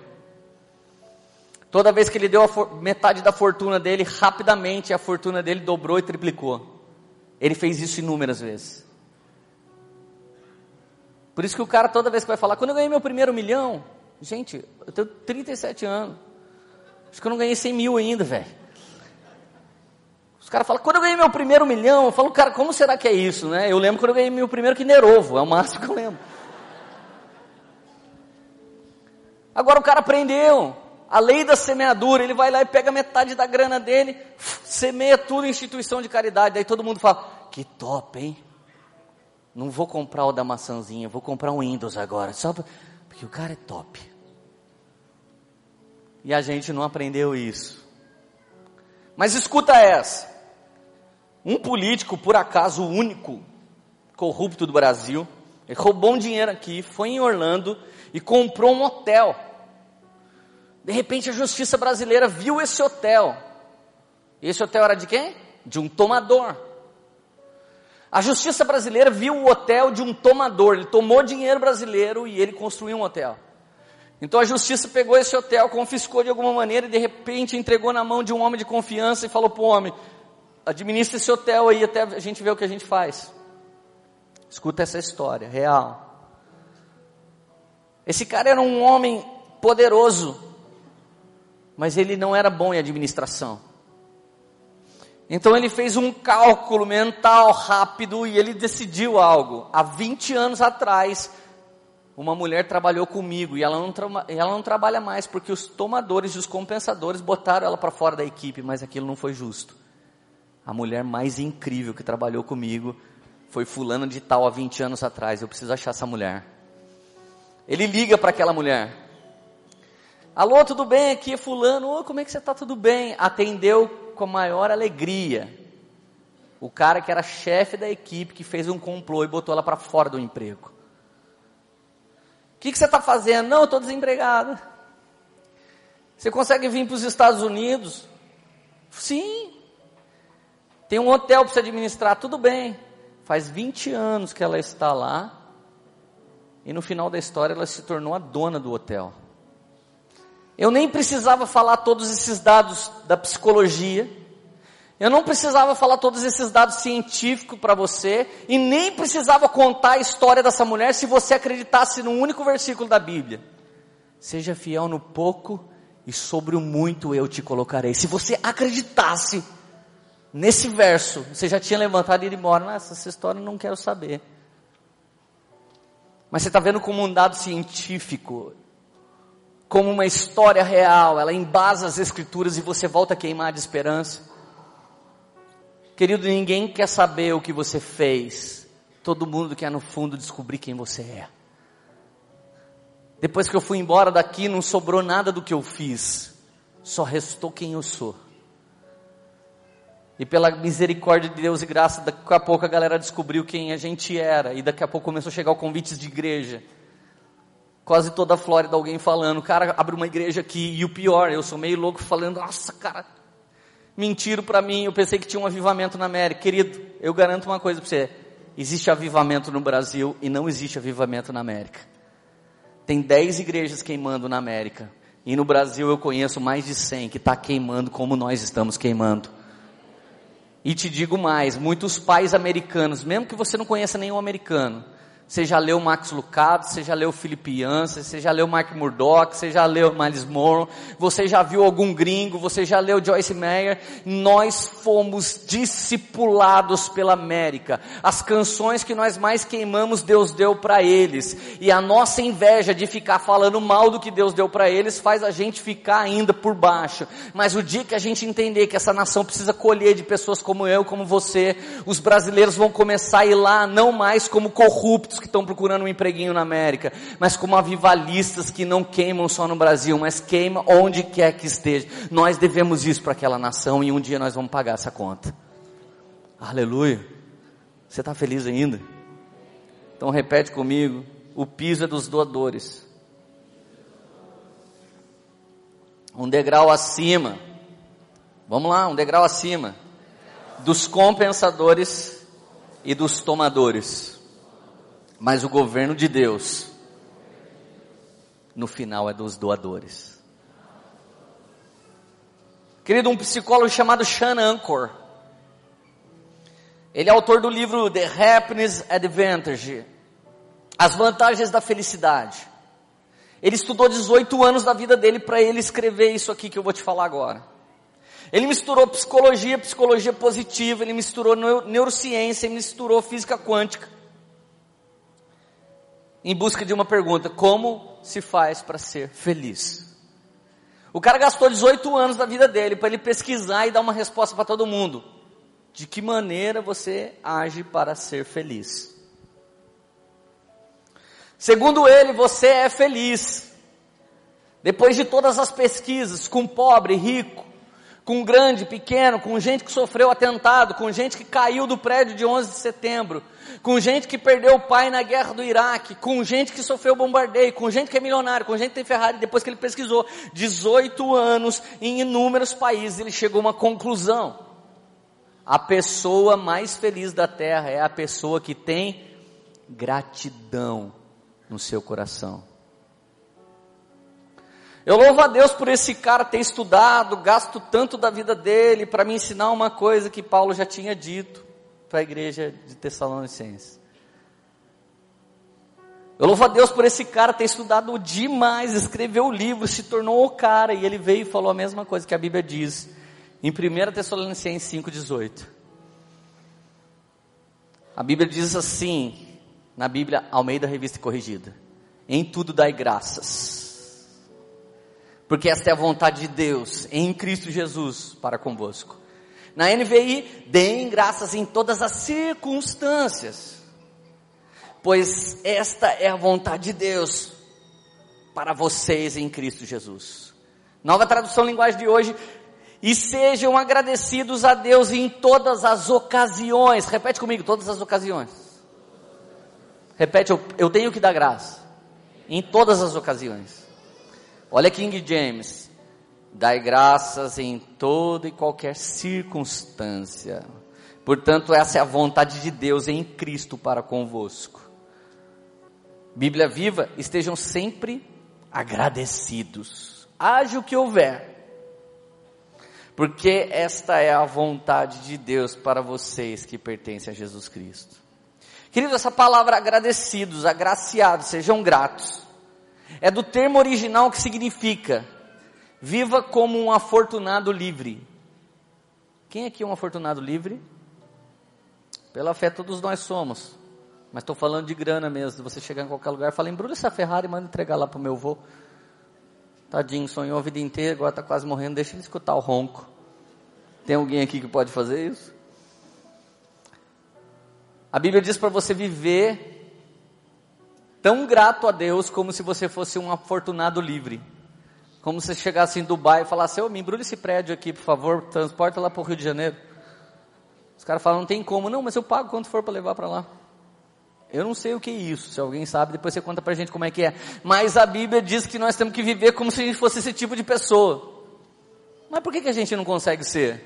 Toda vez que ele deu metade da fortuna dele, rapidamente a fortuna dele dobrou e triplicou. Ele fez isso inúmeras vezes. Por isso que o cara toda vez que vai falar, quando eu ganhei meu primeiro milhão, gente, eu tenho 37 anos. Acho que eu não ganhei 100 mil ainda, velho. caras falam, quando eu ganhei meu primeiro milhão, eu falo, cara, como será que é isso, né? Eu lembro quando eu ganhei meu primeiro Kinder Ovo, é o máximo que eu lembro. Agora o cara aprendeu a lei da semeadura, ele vai lá e pega metade da grana dele, semeia tudo em instituição de caridade, daí todo mundo fala, que top, hein? Não vou comprar o da maçãzinha, vou comprar um Windows agora, só porque o cara é top. E a gente não aprendeu isso. Mas escuta essa. Um político, por acaso único, corrupto do Brasil, ele roubou um dinheiro aqui, foi em Orlando e comprou um hotel. De repente a justiça brasileira viu esse hotel. Esse hotel era de quem? De um tomador. A justiça brasileira viu o hotel de um tomador. Ele tomou dinheiro brasileiro e ele construiu um hotel. Então a justiça pegou esse hotel, confiscou de alguma maneira e de repente entregou na mão de um homem de confiança e falou para o homem: administra esse hotel aí até a gente ver o que a gente faz. Escuta essa história, real. Esse cara era um homem poderoso, mas ele não era bom em administração. Então ele fez um cálculo mental rápido e ele decidiu algo. Há 20 anos atrás, uma mulher trabalhou comigo e ela não, ela não trabalha mais porque os tomadores e os compensadores botaram ela para fora da equipe, mas aquilo não foi justo. A mulher mais incrível que trabalhou comigo foi fulano de tal há 20 anos atrás. Eu preciso achar essa mulher. Ele liga para aquela mulher. Alô, tudo bem? Aqui é fulano. Ô, como é que você está? Tudo bem? Atendeu com a maior alegria. O cara que era chefe da equipe que fez um complô e botou ela para fora do emprego que, que você está fazendo? Não, eu estou desempregada. Você consegue vir para os Estados Unidos? Sim. Tem um hotel para você administrar, tudo bem. Faz 20 anos que ela está lá. E no final da história ela se tornou a dona do hotel. Eu nem precisava falar todos esses dados da psicologia. Eu não precisava falar todos esses dados científicos para você e nem precisava contar a história dessa mulher se você acreditasse num único versículo da Bíblia. Seja fiel no pouco e sobre o muito eu te colocarei. Se você acreditasse nesse verso, você já tinha levantado e ido embora. Nossa, essa história eu não quero saber. Mas você está vendo como um dado científico, como uma história real, ela embasa as escrituras e você volta a queimar de esperança. Querido, ninguém quer saber o que você fez. Todo mundo quer no fundo descobrir quem você é. Depois que eu fui embora daqui, não sobrou nada do que eu fiz. Só restou quem eu sou. E pela misericórdia de Deus e graça, daqui a pouco a galera descobriu quem a gente era. E daqui a pouco começou a chegar o convites de igreja. Quase toda a Flórida alguém falando, cara, abre uma igreja aqui. E o pior, eu sou meio louco falando, nossa, cara, mentiram para mim, eu pensei que tinha um avivamento na América. Querido, eu garanto uma coisa para você: existe avivamento no Brasil e não existe avivamento na América. Tem 10 igrejas queimando na América. E no Brasil eu conheço mais de 100 que está queimando como nós estamos queimando. E te digo mais, muitos pais americanos, mesmo que você não conheça nenhum americano, você já leu Max Lucado, você já leu Felipe Yancey, você já leu Mark Murdoch, você já leu Miles Monroe, você já viu algum gringo, você já leu Joyce Meyer. Nós fomos discipulados pela América. As canções que nós mais queimamos, Deus deu para eles. E a nossa inveja de ficar falando mal do que Deus deu para eles faz a gente ficar ainda por baixo. Mas o dia que a gente entender que essa nação precisa colher de pessoas como eu, como você, os brasileiros vão começar a ir lá não mais como corruptos, que estão procurando um empreguinho na América, mas como avivalistas que não queimam só no Brasil, mas queimam onde quer que esteja. Nós devemos isso para aquela nação e um dia nós vamos pagar essa conta. Aleluia. Você está feliz ainda? Então repete comigo: o piso é dos doadores. Um degrau acima. Vamos lá, um degrau acima dos compensadores e dos tomadores. Mas o governo de Deus, no final, é dos doadores. Querido, um psicólogo chamado Sean Anchor, ele é autor do livro The Happiness Advantage, As Vantagens da Felicidade. Ele estudou 18 anos da vida dele para ele escrever isso aqui que eu vou te falar agora. Ele misturou psicologia, psicologia positiva, ele misturou neurociência, ele misturou física quântica. Em busca de uma pergunta: como se faz para ser feliz? O cara gastou 18 anos da vida dele para ele pesquisar e dar uma resposta para todo mundo. De que maneira você age para ser feliz? Segundo ele, você é feliz. Depois de todas as pesquisas, com pobre, rico, com grande, pequeno, com gente que sofreu atentado, com gente que caiu do prédio de 11 de setembro, com gente que perdeu o pai na guerra do Iraque, com gente que sofreu bombardeio, com gente que é milionário, com gente que tem Ferrari, depois que ele pesquisou 18 anos em inúmeros países, ele chegou a uma conclusão. A pessoa mais feliz da terra é a pessoa que tem gratidão no seu coração. Eu louvo a Deus por esse cara ter estudado, gasto tanto da vida dele para me ensinar uma coisa que Paulo já tinha dito para a igreja de Tessalonicenses. Eu louvo a Deus por esse cara ter estudado demais, escreveu o livro, se tornou o cara, e ele veio e falou a mesma coisa que a Bíblia diz em 1 Tessalonicenses 5,18. A Bíblia diz assim: na Bíblia Almeida Revista Corrigida. Em tudo dai graças. Porque esta é a vontade de Deus em Cristo Jesus para convosco. Na NVI, deem graças em todas as circunstâncias. Pois esta é a vontade de Deus para vocês em Cristo Jesus. Nova tradução linguagem de hoje. E sejam agradecidos a Deus em todas as ocasiões. Repete comigo, todas as ocasiões Repete, eu, eu tenho que dar graça. Em todas as ocasiões. Olha King James. Dai graças em toda e qualquer circunstância. Portanto, essa é a vontade de Deus em Cristo para convosco. Bíblia viva, estejam sempre agradecidos. Haja o que houver. Porque esta é a vontade de Deus para vocês que pertencem a Jesus Cristo. Queridos, essa palavra agradecidos, agraciados, sejam gratos, é do termo original que significa viva como um afortunado livre. Quem aqui é um afortunado livre? Pela fé todos nós somos. Mas estou falando de grana mesmo. Você chegar em qualquer lugar e falar, embrulha essa Ferrari e manda entregar lá para o meu avô. Tadinho, sonhou a vida inteira, agora está quase morrendo, deixa ele escutar o ronco. Tem alguém aqui que pode fazer isso? A Bíblia diz para você viver tão grato a Deus como se você fosse um afortunado livre. Como se chegasse em Dubai e falasse, ô, oh, me embrulha esse prédio aqui, por favor, transporta lá para o Rio de Janeiro. Os caras falam, não tem como. Não, mas eu pago quanto for para levar para lá. Eu não sei o que é isso. Se alguém sabe, depois você conta para a gente como é que é. Mas a Bíblia diz que nós temos que viver como se a gente fosse esse tipo de pessoa. Mas por que, que a gente não consegue ser?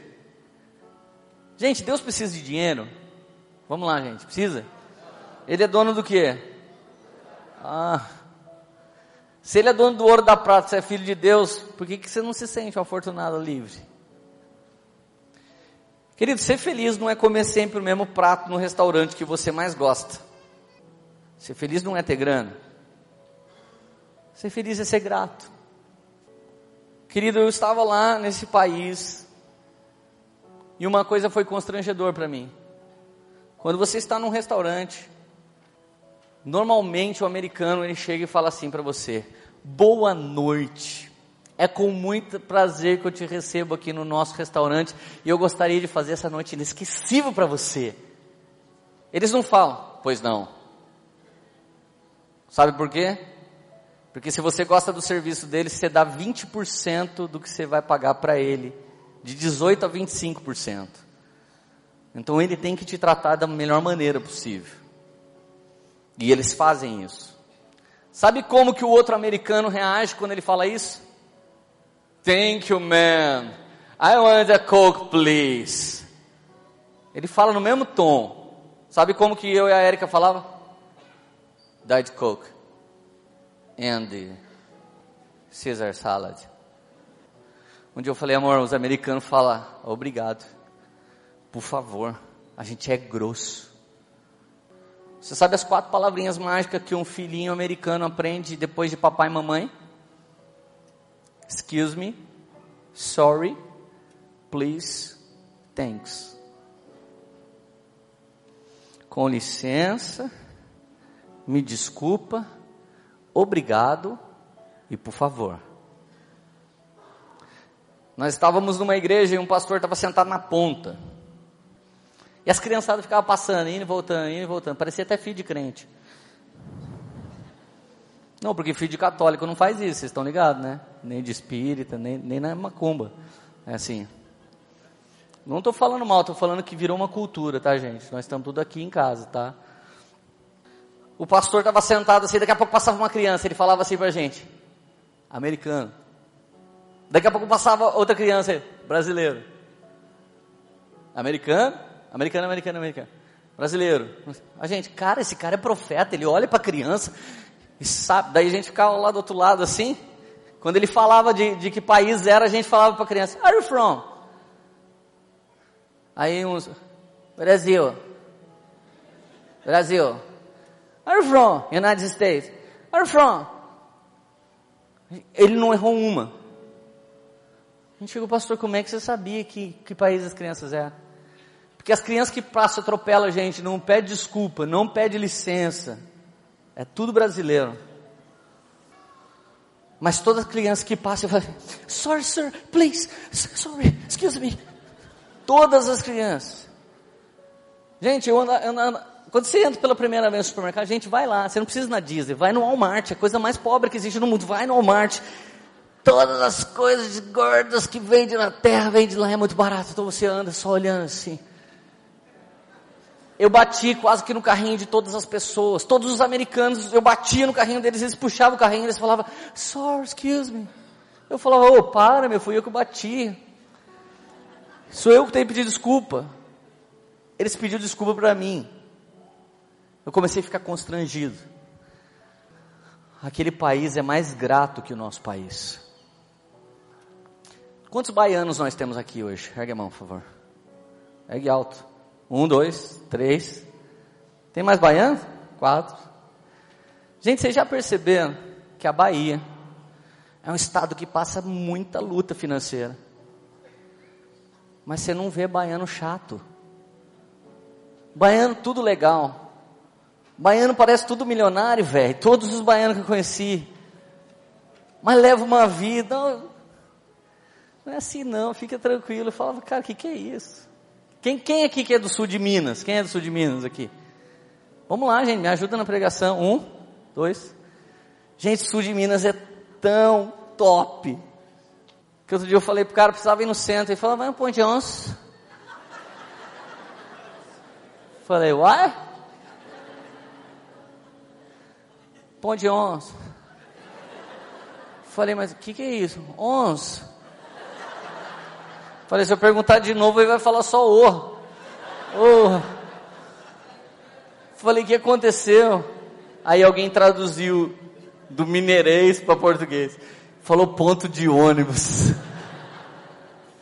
Gente, Deus precisa de dinheiro. Vamos lá, gente. Precisa? Ele é dono do quê? Ah. Se ele é dono do ouro da prata, você é filho de Deus, por que, que você não se sente afortunado livre? Querido, ser feliz não é comer sempre o mesmo prato no restaurante que você mais gosta. Ser feliz não é ter grana. Ser feliz é ser grato. Querido, eu estava lá nesse país e uma coisa foi constrangedor para mim. Quando você está num restaurante, normalmente o americano ele chega e fala assim para você: "Boa noite. É com muito prazer que eu te recebo aqui no nosso restaurante e eu gostaria de fazer essa noite inesquecível para você." Eles não falam: "Pois não." Sabe por quê? Porque se você gosta do serviço dele, você dá 20% do que você vai pagar para ele, de 18 a 25%. Então ele tem que te tratar da melhor maneira possível. E eles fazem isso. Sabe como que o outro americano reage quando ele fala isso? Thank you, man. I want a Coke, please. Ele fala no mesmo tom. Sabe como que eu e a Erika falava? Diet Coke. And Caesar salad. Um dia eu falei, amor, os americanos falam obrigado. Por favor, a gente é grosso. Você sabe as quatro palavrinhas mágicas que um filhinho americano aprende depois de papai e mamãe? Excuse me, sorry, please, thanks. Com licença, me desculpa, obrigado e por favor. Nós estávamos numa igreja e um pastor estava sentado na ponta. E as criançadas ficavam passando, indo e voltando, indo e voltando. Parecia até filho de crente. Não, porque filho de católico não faz isso, vocês estão ligados, né? Nem de espírita, nem, nem na macumba. É assim. Não estou falando mal, estou falando que virou uma cultura, tá, gente? Nós estamos tudo aqui em casa, tá? O pastor estava sentado assim, daqui a pouco passava uma criança, ele falava assim pra gente: americano. Daqui a pouco passava outra criança, brasileiro. Americano, americano, americano, americano. Brasileiro. A gente, cara, esse cara é profeta, ele olha para a criança e sabe. Daí a gente ficava lá do outro lado assim. Quando ele falava de, de que país era, a gente falava para a criança, Are you from? Aí uns, Brasil. Brasil. Are you from? United States. Are you from? Ele não errou uma. A gente chegou, pastor, como é que você sabia que, que país as crianças eram? Porque as crianças que passam atropelam a gente, não pede desculpa, não pede licença. É tudo brasileiro. Mas todas as crianças que passam, eu falo, sorry sir, please, sorry, excuse me. Todas as crianças. Gente, eu ando, ando, quando você entra pela primeira vez no supermercado, gente, vai lá, você não precisa ir na Disney, vai no Walmart, é a coisa mais pobre que existe no mundo, vai no Walmart, Todas as coisas gordas que vende na terra, vende lá, é muito barato. Então você anda só olhando assim. Eu bati quase que no carrinho de todas as pessoas. Todos os americanos, eu batia no carrinho deles, eles puxavam o carrinho, eles falavam, sorry, excuse me. Eu falava, ô, oh, para, meu, fui eu que bati. Sou eu que tenho que pedir desculpa. Eles pediram desculpa para mim. Eu comecei a ficar constrangido. Aquele país é mais grato que o nosso país. Quantos baianos nós temos aqui hoje? Ergue a mão, por favor. Ergue alto. Um, dois, três. Tem mais baianos? Quatro. Gente, vocês já perceberam que a Bahia é um estado que passa muita luta financeira. Mas você não vê baiano chato. Baiano tudo legal. Baiano parece tudo milionário, velho. Todos os baianos que eu conheci. Mas leva uma vida não é assim não, fica tranquilo. Eu falava, cara, o que, que é isso? Quem, quem aqui que é do sul de Minas? Quem é do sul de Minas aqui? Vamos lá, gente, me ajuda na pregação. Um, dois. Gente, sul de Minas é tão top. Que outro dia eu falei pro cara, precisava ir no centro. Ele falou, vai no Ponte 11. Falei, uai? Ponte 11. Falei, mas o que, que é isso? 11. Falei, se eu perguntar de novo, ele vai falar só o. Oh. Falei, o que aconteceu? Aí alguém traduziu do mineirês para português. Falou ponto de ônibus.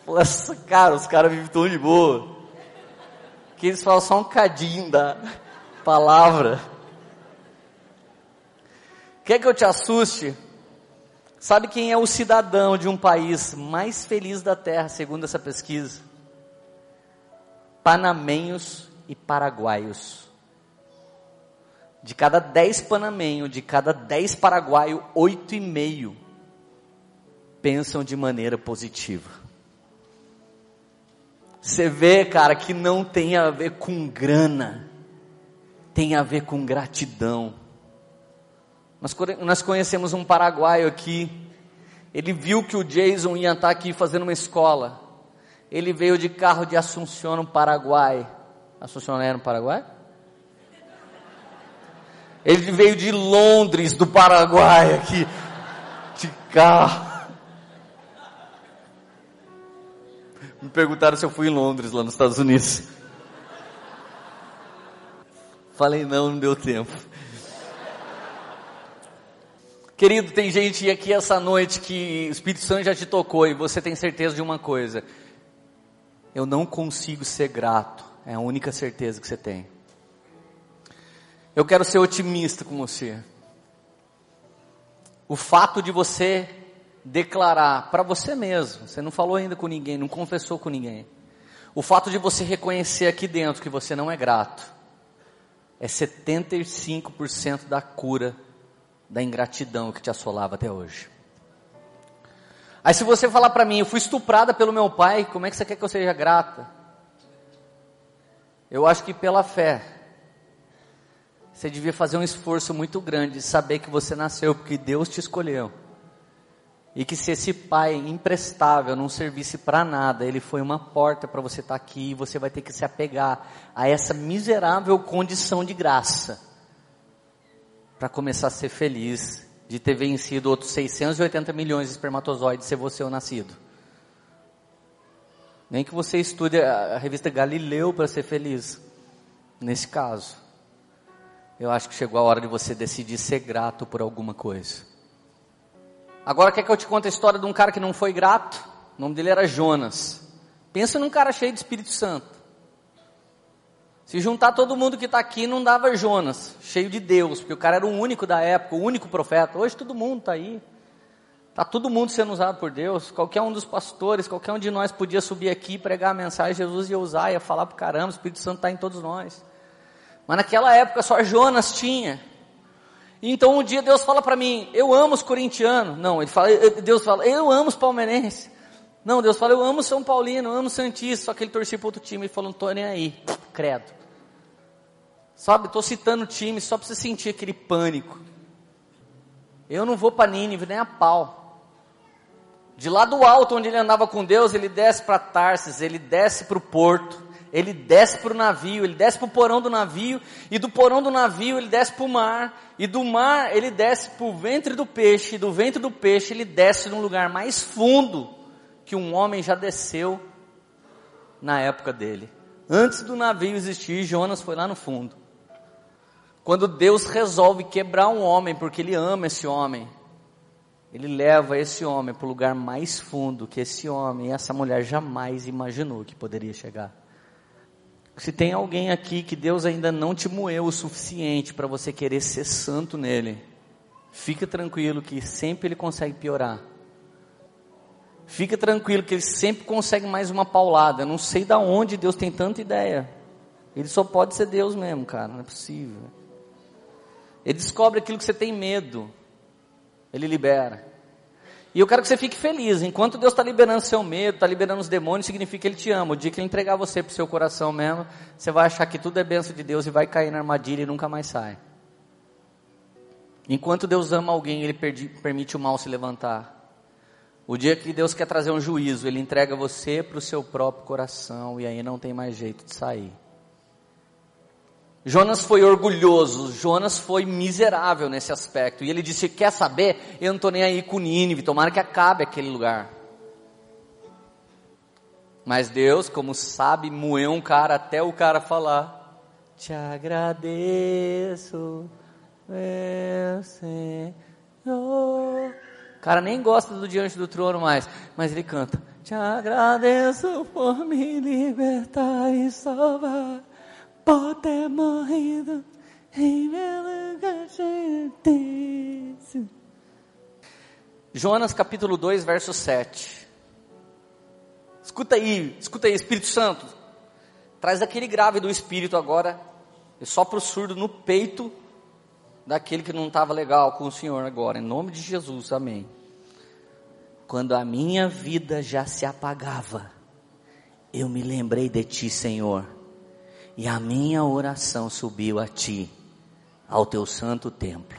Falei, cara, os caras vivem tão de boa. Que eles falam só um cadinho da palavra. Quer que eu te assuste? Sabe quem é o cidadão de um país mais feliz da terra, segundo essa pesquisa? Panamenhos e paraguaios. De cada 10 panamenhos, de cada 10 paraguaio, oito e meio pensam de maneira positiva. Você vê, cara, que não tem a ver com grana, tem a ver com gratidão. Nós, conhecemos um paraguaio aqui. Ele viu que o Jason ia estar aqui fazendo uma escola. Ele veio de carro de Assunção, no Paraguai. Assunção era no Paraguai? Ele veio de Londres, do Paraguai, aqui, de carro. Me perguntaram se eu fui em Londres, lá nos Estados Unidos. Falei, não, não deu tempo. Querido, tem gente aqui essa noite que o Espírito Santo já te tocou e você tem certeza de uma coisa. Eu não consigo ser grato. É a única certeza que você tem. Eu quero ser otimista com você. O fato de você declarar para você mesmo, você não falou ainda com ninguém, não confessou com ninguém. O fato de você reconhecer aqui dentro que você não é grato é 75% da cura da ingratidão que te assolava até hoje. Aí se você falar para mim, eu fui estuprada pelo meu pai, como é que você quer que eu seja grata? Eu acho que pela fé, você devia fazer um esforço muito grande de saber que você nasceu porque Deus te escolheu. E que se esse pai imprestável não servisse para nada, ele foi uma porta para você estar tá aqui e você vai ter que se apegar a essa miserável condição de graça para começar a ser feliz de ter vencido outros 680 milhões de espermatozoides ser você o nascido. Nem que você estude a, revista Galileu para ser feliz. Nesse caso, eu acho que chegou a hora de você decidir ser grato por alguma coisa. Agora quer que eu te conte a história de um cara que não foi grato? O nome dele era Jonas. Pensa num cara cheio de Espírito Santo. Se juntar todo mundo que está aqui, não dava Jonas, cheio de Deus, porque o cara era o único da época, o único profeta. Hoje todo mundo está aí. Está todo mundo sendo usado por Deus. Qualquer um dos pastores, qualquer um de nós podia subir aqui e pregar a mensagem. Jesus ia usar, ia falar para caramba. O Espírito Santo está em todos nós. Mas naquela época só Jonas tinha. Então um dia Deus fala para mim: Eu amo os corintianos. Não, ele fala, Deus fala: Eu amo os palmeirenses. Não, Deus fala: Eu amo São Paulino, eu amo Santista. Só que ele torcia para outro time e falou: Não estou nem aí. Credo. Sabe, estou citando time só para você sentir aquele pânico. Eu não vou para Nínive nem a pau. De lá do alto onde ele andava com Deus, ele desce para Tarsis, ele desce para o porto, ele desce para o navio, ele desce para o porão do navio, e do porão do navio ele desce para o mar, e do mar ele desce para o ventre do peixe, e do ventre do peixe ele desce num lugar mais fundo que um homem já desceu na época dele. Antes do navio existir, Jonas foi lá no fundo. Quando Deus resolve quebrar um homem, porque Ele ama esse homem, ele leva esse homem para o lugar mais fundo que esse homem e essa mulher jamais imaginou que poderia chegar. Se tem alguém aqui que Deus ainda não te moeu o suficiente para você querer ser santo nele, fica tranquilo que sempre ele consegue piorar. Fica tranquilo que ele sempre consegue mais uma paulada. Eu não sei da onde Deus tem tanta ideia. Ele só pode ser Deus mesmo, cara, não é possível. Ele descobre aquilo que você tem medo. Ele libera. E eu quero que você fique feliz. Enquanto Deus está liberando seu medo, está liberando os demônios, significa que Ele te ama. O dia que Ele entregar você para o seu coração mesmo, você vai achar que tudo é bênção de Deus e vai cair na armadilha e nunca mais sai. Enquanto Deus ama alguém, Ele permite o mal se levantar. O dia que Deus quer trazer um juízo, Ele entrega você para o seu próprio coração e aí não tem mais jeito de sair. Jonas foi orgulhoso, Jonas foi miserável nesse aspecto. E ele disse: Quer saber? Eu não estou nem aí com Nínive, tomara que acabe aquele lugar. Mas Deus, como sabe, moeu um cara até o cara falar: Te agradeço, meu Senhor. Cara nem gosta do diante do trono mais, mas ele canta: Te agradeço por me libertar e salvar. Por ter morrido em meu lugar Jonas capítulo 2, verso 7. Escuta aí, escuta aí, Espírito Santo. Traz aquele grave do Espírito agora, e só para o surdo no peito daquele que não estava legal com o Senhor agora, em nome de Jesus, amém. Quando a minha vida já se apagava, eu me lembrei de Ti, Senhor e a minha oração subiu a ti, ao teu santo templo.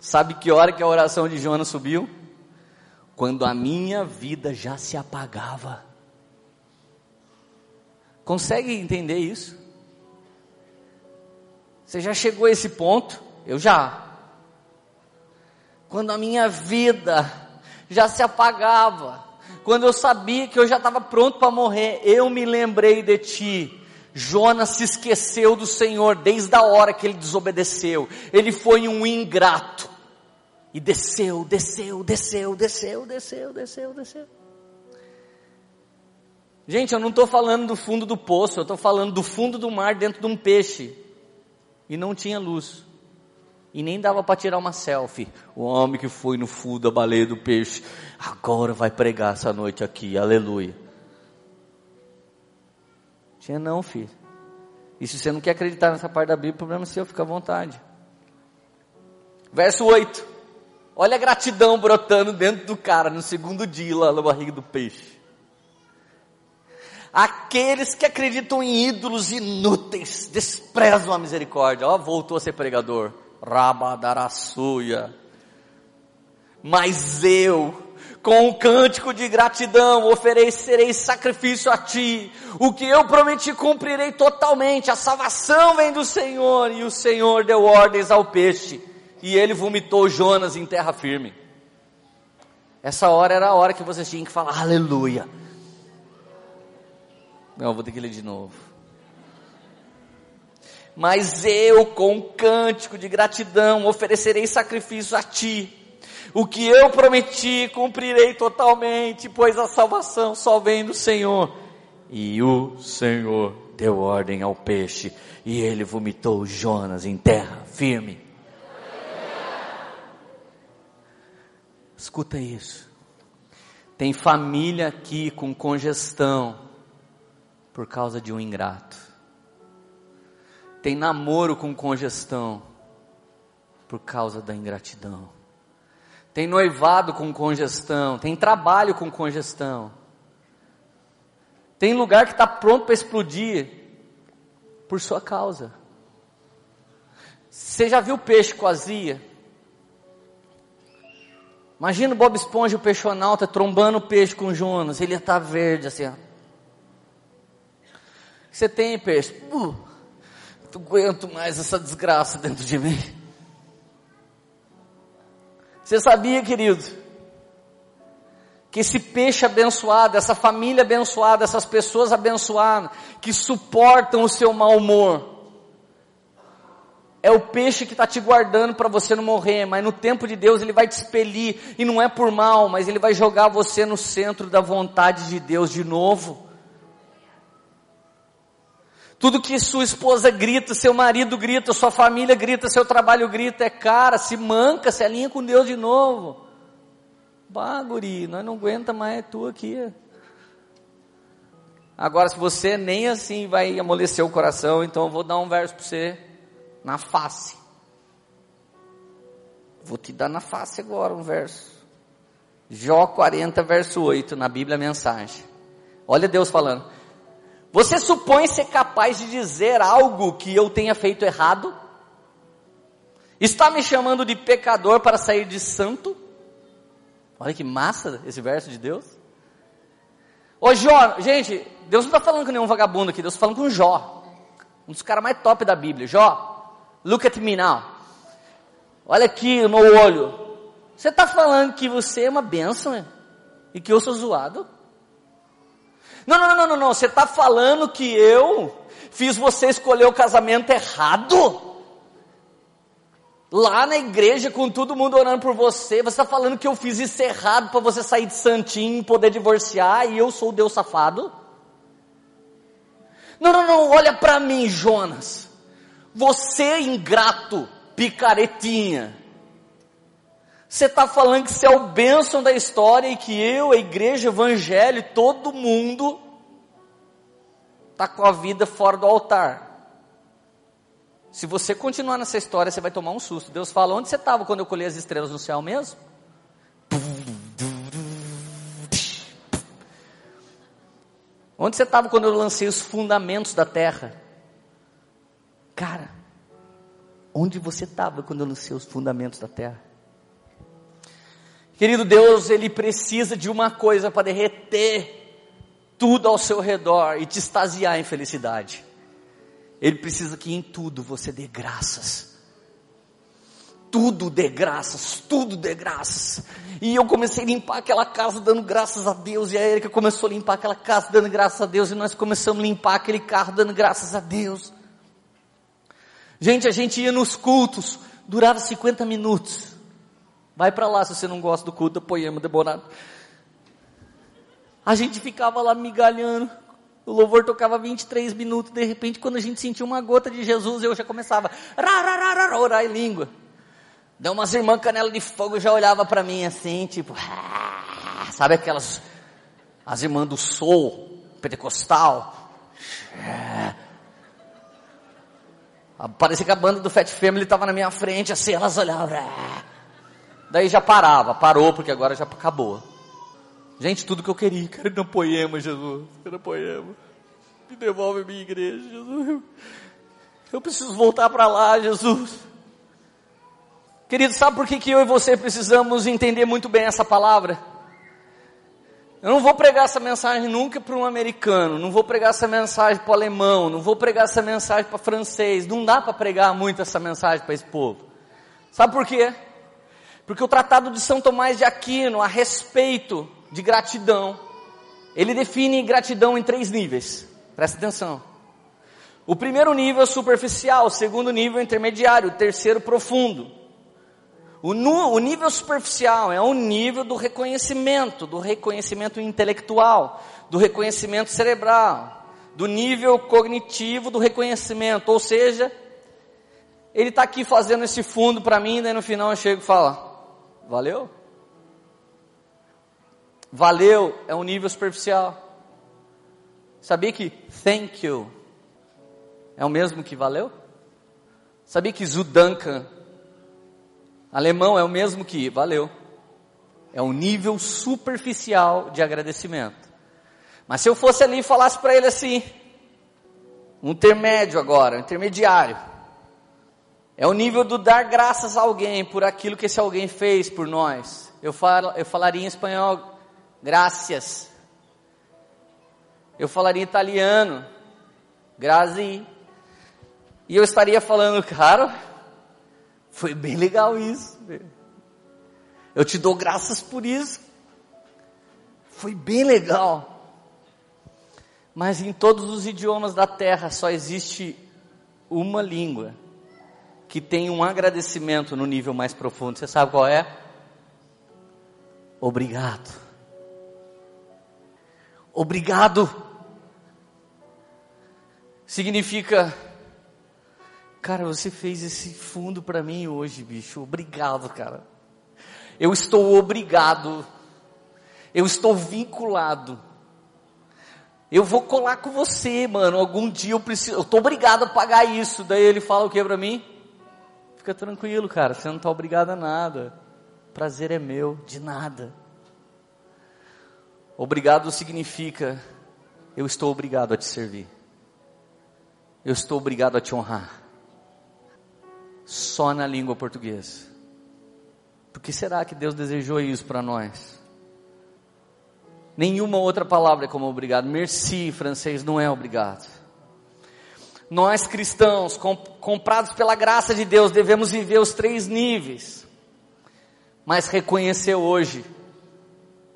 Sabe que hora que a oração de Jonas subiu? Quando a minha vida já se apagava. Consegue entender isso? Você já chegou a esse ponto? Eu já. Quando a minha vida já se apagava, quando eu sabia que eu já estava pronto para morrer, eu me lembrei de ti Jonas se esqueceu do Senhor desde a hora que ele desobedeceu. Ele foi um ingrato. E desceu, desceu, desceu, desceu, desceu, desceu, desceu. Gente, eu não estou falando do fundo do poço, eu estou falando do fundo do mar dentro de um peixe. E não tinha luz. E nem dava para tirar uma selfie. O homem que foi no fundo da baleia do peixe, agora vai pregar essa noite aqui, aleluia. Tinha não, filho. E se você não quer acreditar nessa parte da Bíblia, o problema é seu, fica à vontade. Verso 8. Olha a gratidão brotando dentro do cara no segundo dia lá na barriga do peixe. Aqueles que acreditam em ídolos inúteis desprezam a misericórdia. Ó, voltou a ser pregador. Rabadarassuia. Mas eu, com um cântico de gratidão, oferecerei sacrifício a ti. O que eu prometi cumprirei totalmente. A salvação vem do Senhor. E o Senhor deu ordens ao peixe. E ele vomitou Jonas em terra firme. Essa hora era a hora que vocês tinham que falar aleluia. Não, vou ter que ler de novo. Mas eu, com um cântico de gratidão, oferecerei sacrifício a ti o que eu prometi cumprirei totalmente, pois a salvação só vem do Senhor. E o Senhor deu ordem ao peixe, e ele vomitou Jonas em terra firme. Escuta isso. Tem família aqui com congestão por causa de um ingrato. Tem namoro com congestão por causa da ingratidão tem noivado com congestão, tem trabalho com congestão, tem lugar que está pronto para explodir por sua causa. Você já viu peixe com azia? Imagina o Bob Esponja, o peixonauta, trombando o peixe com Jonas, ele ia estar tá verde assim. Ó. Você tem peixe? Uh, não aguento mais essa desgraça dentro de mim. Você sabia, querido, que esse peixe abençoado, essa família abençoada, essas pessoas abençoadas, que suportam o seu mau humor, é o peixe que está te guardando para você não morrer, mas no tempo de Deus ele vai te expelir, e não é por mal, mas ele vai jogar você no centro da vontade de Deus de novo. Tudo que sua esposa grita, seu marido grita, sua família grita, seu trabalho grita, é cara, se manca, se alinha com Deus de novo. Bah, guri, nós não aguenta mais é tu aqui. Agora, se você nem assim vai amolecer o coração, então eu vou dar um verso para você na face. Vou te dar na face agora um verso. Jó 40, verso 8, na Bíblia Mensagem. Olha Deus falando. Você supõe ser capaz de dizer algo que eu tenha feito errado? Está me chamando de pecador para sair de santo? Olha que massa esse verso de Deus. Ô Jó, gente, Deus não está falando com nenhum vagabundo aqui, Deus está falando com Jó. Um dos caras mais top da Bíblia. Jó, look at me now. Olha aqui no olho. Você está falando que você é uma bênção e que eu sou zoado? Não, não, não, não, não, você está falando que eu fiz você escolher o casamento errado? Lá na igreja, com todo mundo orando por você, você está falando que eu fiz isso errado para você sair de santinho, poder divorciar e eu sou o Deus safado? Não, não, não, olha para mim, Jonas. Você ingrato, picaretinha. Você está falando que você é o bênção da história e que eu, a igreja, o evangelho, todo mundo está com a vida fora do altar. Se você continuar nessa história, você vai tomar um susto. Deus fala: onde você estava quando eu colhi as estrelas no céu mesmo? Onde você estava quando eu lancei os fundamentos da terra? Cara, onde você estava quando eu lancei os fundamentos da terra? Querido Deus, Ele precisa de uma coisa para derreter tudo ao seu redor e te extasiar em felicidade. Ele precisa que em tudo você dê graças. Tudo dê graças, tudo dê graças. E eu comecei a limpar aquela casa dando graças a Deus, e a Erika começou a limpar aquela casa dando graças a Deus, e nós começamos a limpar aquele carro dando graças a Deus. Gente, a gente ia nos cultos, durava 50 minutos. Vai para lá se você não gosta do culto poema demorado. A gente ficava lá migalhando. O louvor tocava 23 minutos. De repente, quando a gente sentia uma gota de Jesus, eu já começava a orar em língua. Deu umas irmãs canela de fogo já olhava para mim assim, tipo, ah", sabe aquelas as irmãs do soul pentecostal. Ah, parecia que a banda do Fat Family estava na minha frente, assim, elas olhavam. Ah". Daí já parava, parou porque agora já acabou. Gente, tudo que eu queria, ir no poema, Jesus, no poema. Me devolve minha igreja, Jesus. Eu preciso voltar para lá, Jesus. Querido, sabe por que, que eu e você precisamos entender muito bem essa palavra? Eu não vou pregar essa mensagem nunca para um americano, não vou pregar essa mensagem para o alemão, não vou pregar essa mensagem para francês. Não dá para pregar muito essa mensagem para esse povo. Sabe por quê? Porque o Tratado de São Tomás de Aquino, a respeito de gratidão, ele define gratidão em três níveis. Presta atenção. O primeiro nível é superficial, o segundo nível é intermediário, o terceiro profundo. O, o nível superficial é o nível do reconhecimento, do reconhecimento intelectual, do reconhecimento cerebral, do nível cognitivo do reconhecimento, ou seja, ele está aqui fazendo esse fundo para mim, daí no final eu chego e falo, valeu? Valeu é um nível superficial. Sabia que thank you é o mesmo que valeu? Sabia que Zudanka Alemão é o mesmo que valeu. É um nível superficial de agradecimento. Mas se eu fosse ali e falasse para ele assim, um intermédio agora, um intermediário. É o nível do dar graças a alguém por aquilo que esse alguém fez por nós. Eu, falo, eu falaria em espanhol, graças. Eu falaria em italiano, grazie. E eu estaria falando, cara, foi bem legal isso. Eu te dou graças por isso. Foi bem legal. Mas em todos os idiomas da terra só existe uma língua que tem um agradecimento no nível mais profundo. Você sabe qual é? Obrigado. Obrigado. Significa Cara, você fez esse fundo para mim hoje, bicho. Obrigado, cara. Eu estou obrigado. Eu estou vinculado. Eu vou colar com você, mano. Algum dia eu preciso. Eu tô obrigado a pagar isso. Daí ele fala o que para mim? Fica tranquilo, cara. Você não tá obrigado a nada. Prazer é meu, de nada. Obrigado significa eu estou obrigado a te servir. Eu estou obrigado a te honrar só na língua portuguesa. Por que será que Deus desejou isso para nós? Nenhuma outra palavra é como obrigado. Merci, francês, não é obrigado. Nós cristãos, comprados pela graça de Deus, devemos viver os três níveis. Mas reconhecer hoje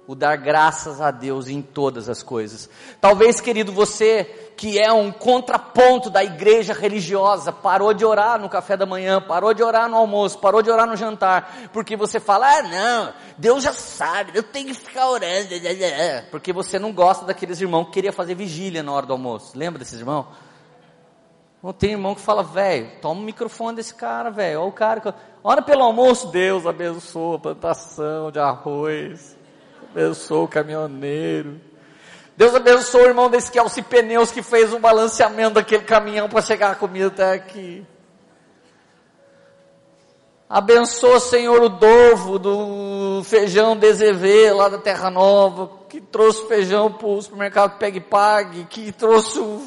o dar graças a Deus em todas as coisas. Talvez, querido, você que é um contraponto da igreja religiosa, parou de orar no café da manhã, parou de orar no almoço, parou de orar no jantar, porque você fala, ah não, Deus já sabe, eu tenho que ficar orando, porque você não gosta daqueles irmãos que queria fazer vigília na hora do almoço. Lembra desses irmãos? Não tem irmão que fala, velho, toma o microfone desse cara, velho, olha o cara, que... ora pelo almoço, Deus abençoa a plantação de arroz, abençoa o caminhoneiro, Deus abençoe o irmão desse Kelsey Pneus que fez o balanceamento daquele caminhão para chegar a comida até aqui. Abençoa, Senhor, o Dovo do feijão DZV lá da Terra Nova, que trouxe feijão para o supermercado Pegue Pague, que trouxe o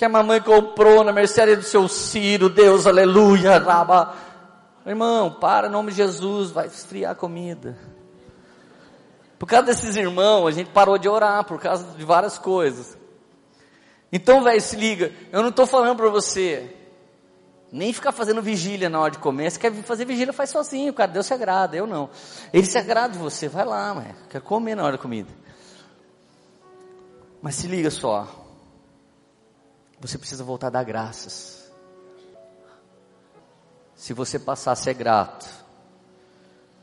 que a mamãe comprou na mercearia do seu Ciro, Deus, aleluia, raba. Irmão, para, em nome de Jesus, vai esfriar a comida. Por causa desses irmãos, a gente parou de orar por causa de várias coisas. Então, velho, se liga, eu não estou falando para você nem ficar fazendo vigília na hora de comer. Se quer fazer vigília, faz sozinho, cara. Deus se agrada, eu não. Ele se agrada de você, vai lá, mas quer comer na hora da comida. Mas se liga só. Você precisa voltar a dar graças. Se você passar a ser grato,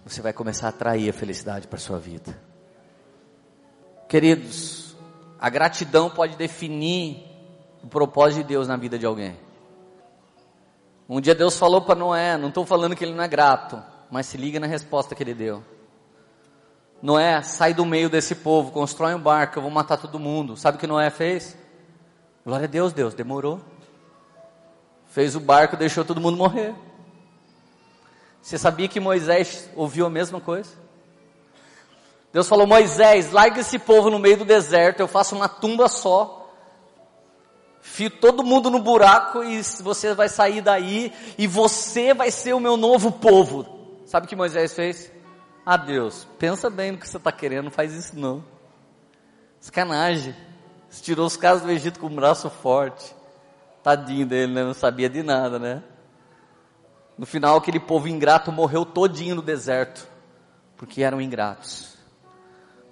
você vai começar a atrair a felicidade para sua vida. Queridos, a gratidão pode definir o propósito de Deus na vida de alguém. Um dia Deus falou para Noé, não estou falando que ele não é grato, mas se liga na resposta que ele deu. Noé, sai do meio desse povo, constrói um barco, eu vou matar todo mundo. Sabe o que Noé fez? Glória a Deus, Deus, demorou. Fez o barco, deixou todo mundo morrer. Você sabia que Moisés ouviu a mesma coisa? Deus falou: Moisés, larga esse povo no meio do deserto, eu faço uma tumba só. Fio todo mundo no buraco e você vai sair daí e você vai ser o meu novo povo. Sabe o que Moisés fez? Ah, Deus, pensa bem no que você está querendo, não faz isso não. Sacanagem. Tirou os caras do Egito com um braço forte. Tadinho dele, né? Não sabia de nada, né? No final, aquele povo ingrato morreu todinho no deserto, porque eram ingratos.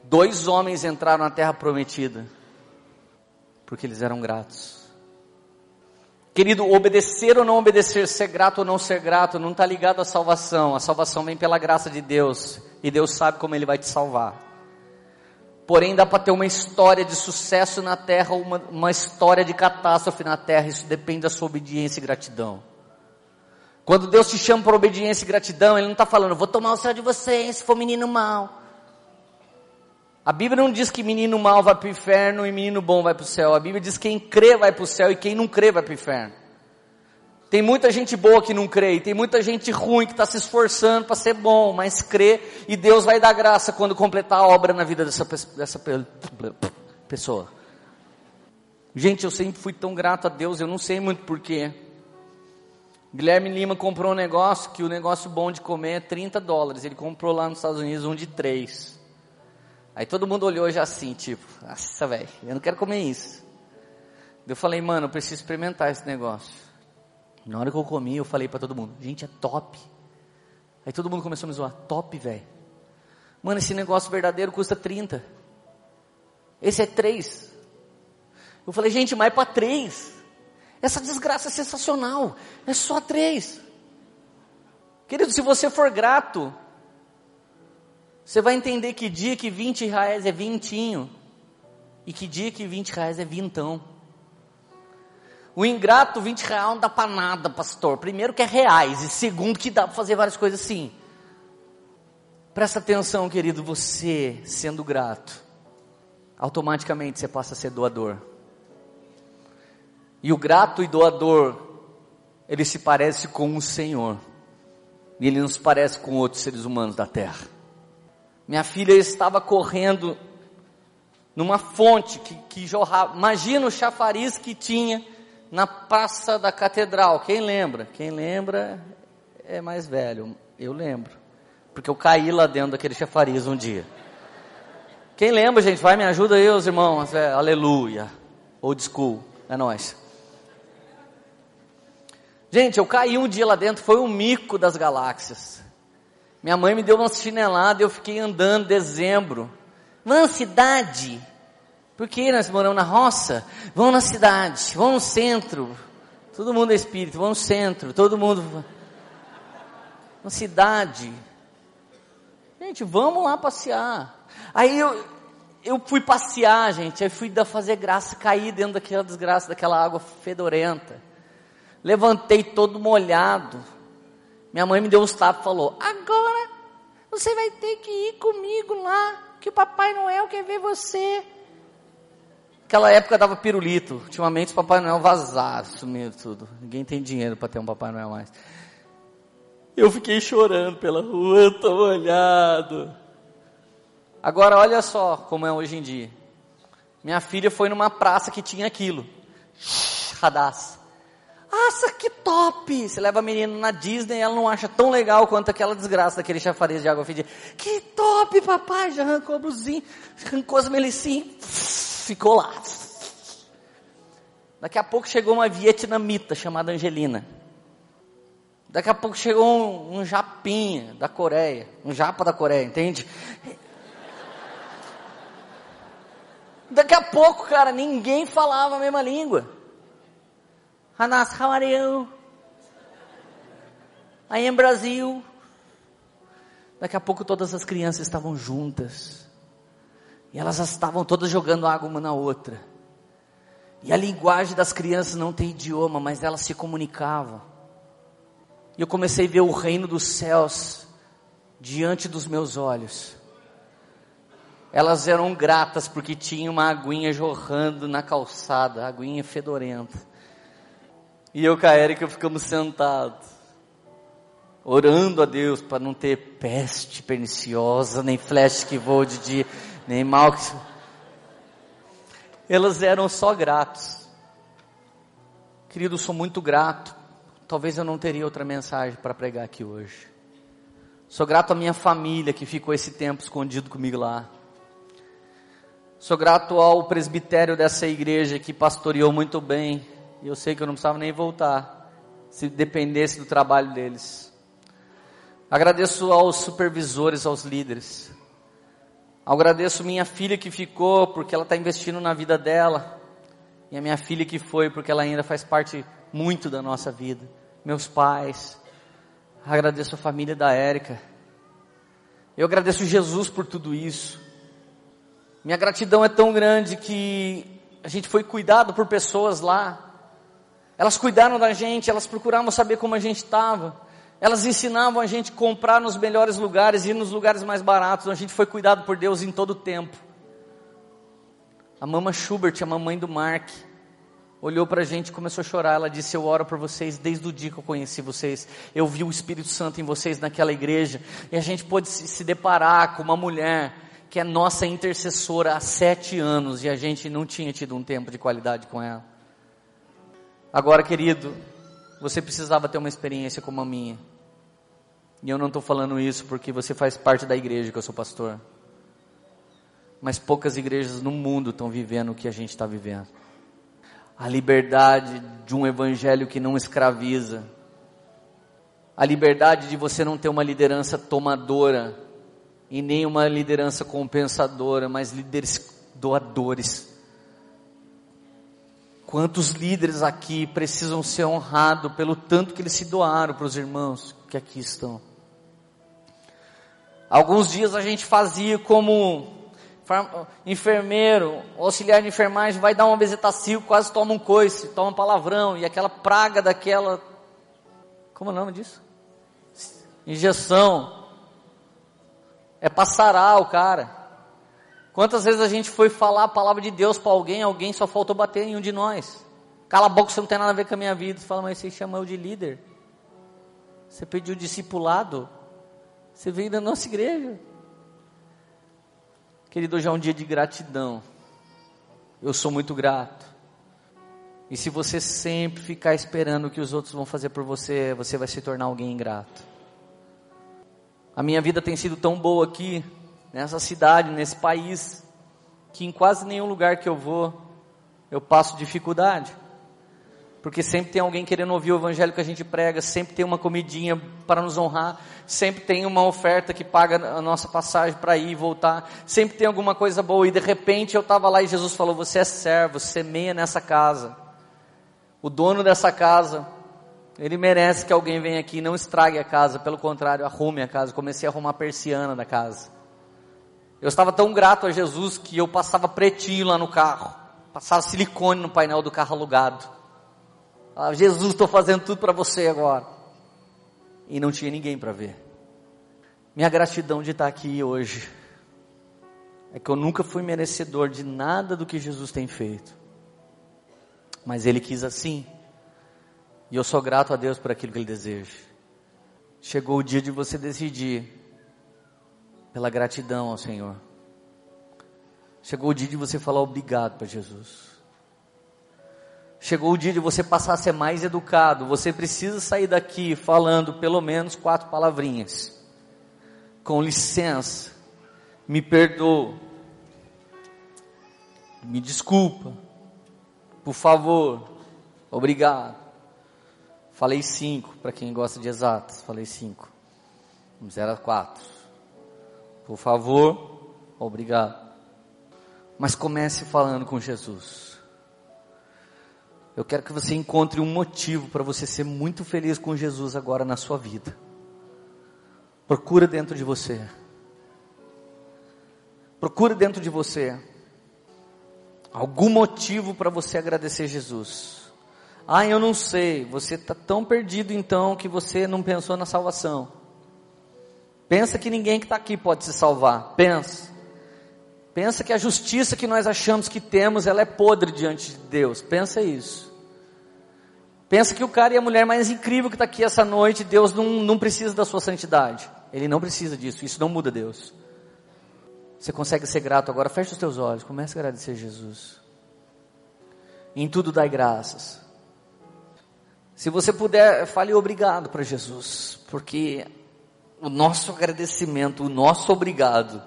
Dois homens entraram na terra prometida, porque eles eram gratos. Querido, obedecer ou não obedecer, ser grato ou não ser grato, não está ligado à salvação. A salvação vem pela graça de Deus, e Deus sabe como Ele vai te salvar. Porém, dá para ter uma história de sucesso na terra, uma, uma história de catástrofe na terra, isso depende da sua obediência e gratidão. Quando Deus te chama para obediência e gratidão, Ele não está falando, vou tomar o céu de vocês se for menino mau. A Bíblia não diz que menino mau vai para o inferno e menino bom vai para o céu. A Bíblia diz que quem crê vai para o céu e quem não crê vai para o inferno. Tem muita gente boa que não crê, e tem muita gente ruim que está se esforçando para ser bom, mas crê, e Deus vai dar graça quando completar a obra na vida dessa, dessa pessoa. Gente, eu sempre fui tão grato a Deus, eu não sei muito porquê. Guilherme Lima comprou um negócio que o negócio bom de comer é 30 dólares. Ele comprou lá nos Estados Unidos um de 3. Aí todo mundo olhou já assim, tipo, nossa, velho, eu não quero comer isso. Eu falei, mano, eu preciso experimentar esse negócio. Na hora que eu comi, eu falei para todo mundo, gente, é top. Aí todo mundo começou a me zoar, top, velho. Mano, esse negócio verdadeiro custa 30. Esse é 3. Eu falei, gente, mas é para 3. Essa desgraça é sensacional. É só três. Querido, se você for grato, você vai entender que dia que 20 reais é vintinho e que dia que 20 reais é vintão. O ingrato, 20 reais não dá para nada, pastor. Primeiro que é reais e segundo que dá para fazer várias coisas assim. Presta atenção, querido, você sendo grato, automaticamente você passa a ser doador. E o grato e doador, ele se parece com o Senhor. E ele não se parece com outros seres humanos da terra. Minha filha estava correndo numa fonte que, que jorrava. Imagina o chafariz que tinha na praça da catedral. Quem lembra? Quem lembra é mais velho. Eu lembro. Porque eu caí lá dentro daquele chafariz um dia. Quem lembra, gente? Vai, me ajuda aí, os irmãos. É, aleluia. Old school. É nós. Gente, eu caí um dia lá dentro, foi o mico das galáxias. Minha mãe me deu uma chinelada eu fiquei andando dezembro. Na cidade. Porque nós moramos na roça. Vamos na cidade, vamos no centro. Todo mundo é espírito, vamos no centro, todo mundo. Na cidade. Gente, vamos lá passear. Aí eu, eu fui passear, gente. Aí fui fazer graça, caí dentro daquela desgraça, daquela água fedorenta. Levantei todo molhado. Minha mãe me deu uns tapas e falou: Agora você vai ter que ir comigo lá, que o Papai Noel quer ver você. Aquela época dava pirulito. Ultimamente o Papai Noel vazaram, sumiu tudo. Ninguém tem dinheiro para ter um Papai Noel mais. Eu fiquei chorando pela rua, tô molhado. Agora olha só como é hoje em dia. Minha filha foi numa praça que tinha aquilo. Radaz. Nossa, que top! Você leva a menina na Disney e ela não acha tão legal quanto aquela desgraça daquele chafariz de água fedida. Que top, papai! Já arrancou a blusinha, arrancou as melicinhas, ficou lá. Daqui a pouco chegou uma vietnamita chamada Angelina. Daqui a pouco chegou um, um japinha da Coreia, um japa da Coreia, entende? Daqui a pouco, cara, ninguém falava a mesma língua. Hanas, how are you? I am Brasil. Daqui a pouco todas as crianças estavam juntas. E elas estavam todas jogando água uma na outra. E a linguagem das crianças não tem idioma, mas elas se comunicavam. E eu comecei a ver o reino dos céus diante dos meus olhos. Elas eram gratas porque tinha uma aguinha jorrando na calçada, aguinha fedorenta. E eu com a Erika ficamos sentados, orando a Deus para não ter peste perniciosa, nem flash que voa de dia, nem mal que. Elas eram só gratos. Querido, sou muito grato. Talvez eu não teria outra mensagem para pregar aqui hoje. Sou grato à minha família que ficou esse tempo escondido comigo lá. Sou grato ao presbitério dessa igreja que pastoreou muito bem. E eu sei que eu não precisava nem voltar, se dependesse do trabalho deles. Agradeço aos supervisores, aos líderes. Agradeço minha filha que ficou, porque ela está investindo na vida dela. E a minha filha que foi, porque ela ainda faz parte muito da nossa vida. Meus pais. Agradeço a família da Érica. Eu agradeço Jesus por tudo isso. Minha gratidão é tão grande que a gente foi cuidado por pessoas lá. Elas cuidaram da gente, elas procuravam saber como a gente estava. Elas ensinavam a gente comprar nos melhores lugares, ir nos lugares mais baratos. A gente foi cuidado por Deus em todo o tempo. A mama Schubert, a mamãe do Mark, olhou para a gente e começou a chorar. Ela disse: Eu oro por vocês desde o dia que eu conheci vocês. Eu vi o Espírito Santo em vocês naquela igreja. E a gente pôde se deparar com uma mulher que é nossa intercessora há sete anos e a gente não tinha tido um tempo de qualidade com ela. Agora, querido, você precisava ter uma experiência como a minha. E eu não estou falando isso porque você faz parte da igreja que eu sou pastor. Mas poucas igrejas no mundo estão vivendo o que a gente está vivendo. A liberdade de um evangelho que não escraviza. A liberdade de você não ter uma liderança tomadora e nem uma liderança compensadora, mas líderes doadores Quantos líderes aqui precisam ser honrados pelo tanto que eles se doaram para os irmãos que aqui estão? Alguns dias a gente fazia como enfermeiro, auxiliar de enfermagem, vai dar uma bezetacil, quase toma um coice, toma um palavrão, e aquela praga daquela, como é o nome disso? Injeção. É passará o cara. Quantas vezes a gente foi falar a palavra de Deus para alguém, alguém só faltou bater em um de nós. Cala a boca, você não tem nada a ver com a minha vida. Você fala, mas você chamou de líder. Você pediu discipulado. Você veio da nossa igreja. Querido, hoje é um dia de gratidão. Eu sou muito grato. E se você sempre ficar esperando o que os outros vão fazer por você, você vai se tornar alguém ingrato. A minha vida tem sido tão boa aqui, nessa cidade, nesse país, que em quase nenhum lugar que eu vou, eu passo dificuldade. Porque sempre tem alguém querendo ouvir o evangelho que a gente prega, sempre tem uma comidinha para nos honrar, sempre tem uma oferta que paga a nossa passagem para ir e voltar, sempre tem alguma coisa boa. E de repente eu estava lá e Jesus falou: Você é servo, semeia nessa casa. O dono dessa casa, ele merece que alguém venha aqui e não estrague a casa, pelo contrário, arrume a casa. Comecei a arrumar a persiana da casa. Eu estava tão grato a Jesus que eu passava pretinho lá no carro, passava silicone no painel do carro alugado. Ah, Jesus, estou fazendo tudo para você agora. E não tinha ninguém para ver. Minha gratidão de estar aqui hoje é que eu nunca fui merecedor de nada do que Jesus tem feito. Mas Ele quis assim. E eu sou grato a Deus por aquilo que Ele deseja. Chegou o dia de você decidir pela gratidão ao Senhor. Chegou o dia de você falar obrigado para Jesus. Chegou o dia de você passar a ser mais educado. Você precisa sair daqui falando pelo menos quatro palavrinhas. Com licença, me perdoa, me desculpa, por favor, obrigado. Falei cinco, para quem gosta de exatas, falei cinco. Vamos era quatro. Por favor, obrigado. Mas comece falando com Jesus. Eu quero que você encontre um motivo para você ser muito feliz com Jesus agora na sua vida. Procura dentro de você. Procura dentro de você algum motivo para você agradecer Jesus. Ah, eu não sei. Você está tão perdido então que você não pensou na salvação. Pensa que ninguém que está aqui pode se salvar. Pensa. Pensa que a justiça que nós achamos que temos, ela é podre diante de Deus. Pensa isso. Pensa que o cara e a mulher mais incrível que está aqui essa noite, Deus não, não precisa da sua santidade. Ele não precisa disso. Isso não muda Deus. Você consegue ser grato agora? Feche os teus olhos. Comece a agradecer Jesus. Em tudo dai graças. Se você puder, fale obrigado para Jesus, porque o nosso agradecimento, o nosso obrigado,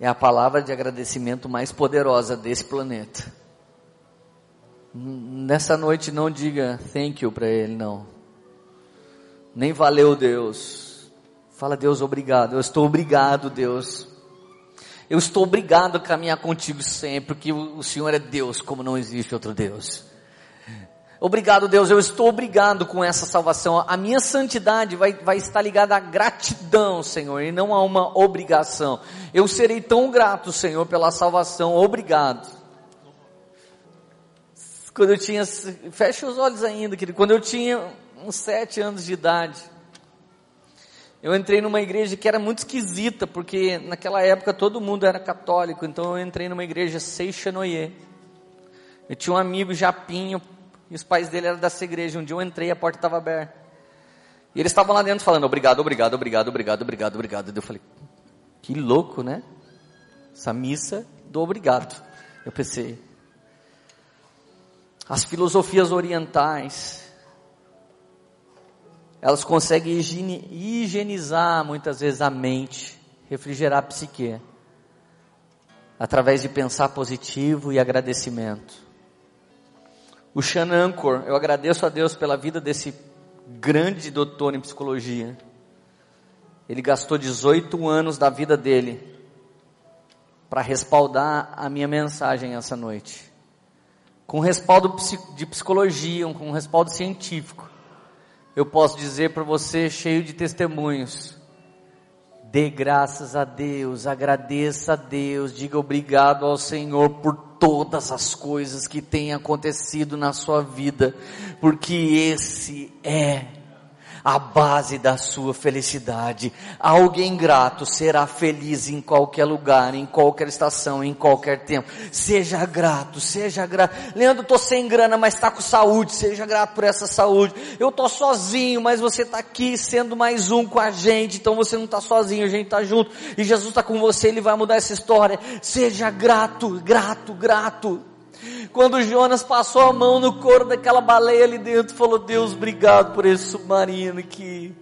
é a palavra de agradecimento mais poderosa desse planeta. Nessa noite não diga thank you para ele, não. Nem valeu Deus. Fala Deus obrigado. Eu estou obrigado, Deus. Eu estou obrigado a caminhar contigo sempre, porque o Senhor é Deus, como não existe outro Deus. Obrigado, Deus, eu estou obrigado com essa salvação. A minha santidade vai, vai estar ligada à gratidão, Senhor, e não a uma obrigação. Eu serei tão grato, Senhor, pela salvação. Obrigado. Quando eu tinha, fecha os olhos ainda, querido. Quando eu tinha uns sete anos de idade, eu entrei numa igreja que era muito esquisita, porque naquela época todo mundo era católico, então eu entrei numa igreja Seixanoye. Eu tinha um amigo Japinho, e os pais dele eram dessa igreja. Um dia eu entrei, a porta estava aberta. E eles estavam lá dentro falando, obrigado, obrigado, obrigado, obrigado, obrigado, obrigado. E eu falei, que louco, né? Essa missa do obrigado. Eu pensei, as filosofias orientais, elas conseguem higienizar muitas vezes a mente, refrigerar a psique, através de pensar positivo e agradecimento. O Shanankor, eu agradeço a Deus pela vida desse grande doutor em psicologia. Ele gastou 18 anos da vida dele para respaldar a minha mensagem essa noite. Com respaldo de psicologia, com respaldo científico. Eu posso dizer para você, cheio de testemunhos, Dê graças a Deus, agradeça a Deus, diga obrigado ao Senhor por todas as coisas que têm acontecido na sua vida, porque esse é a base da sua felicidade. Alguém grato será feliz em qualquer lugar, em qualquer estação, em qualquer tempo. Seja grato, seja grato. Leandro, tô sem grana, mas está com saúde. Seja grato por essa saúde. Eu tô sozinho, mas você está aqui sendo mais um com a gente. Então você não está sozinho, a gente está junto. E Jesus está com você, Ele vai mudar essa história. Seja grato, grato, grato. Quando Jonas passou a mão no couro daquela baleia ali dentro, falou: Deus, obrigado por esse submarino aqui.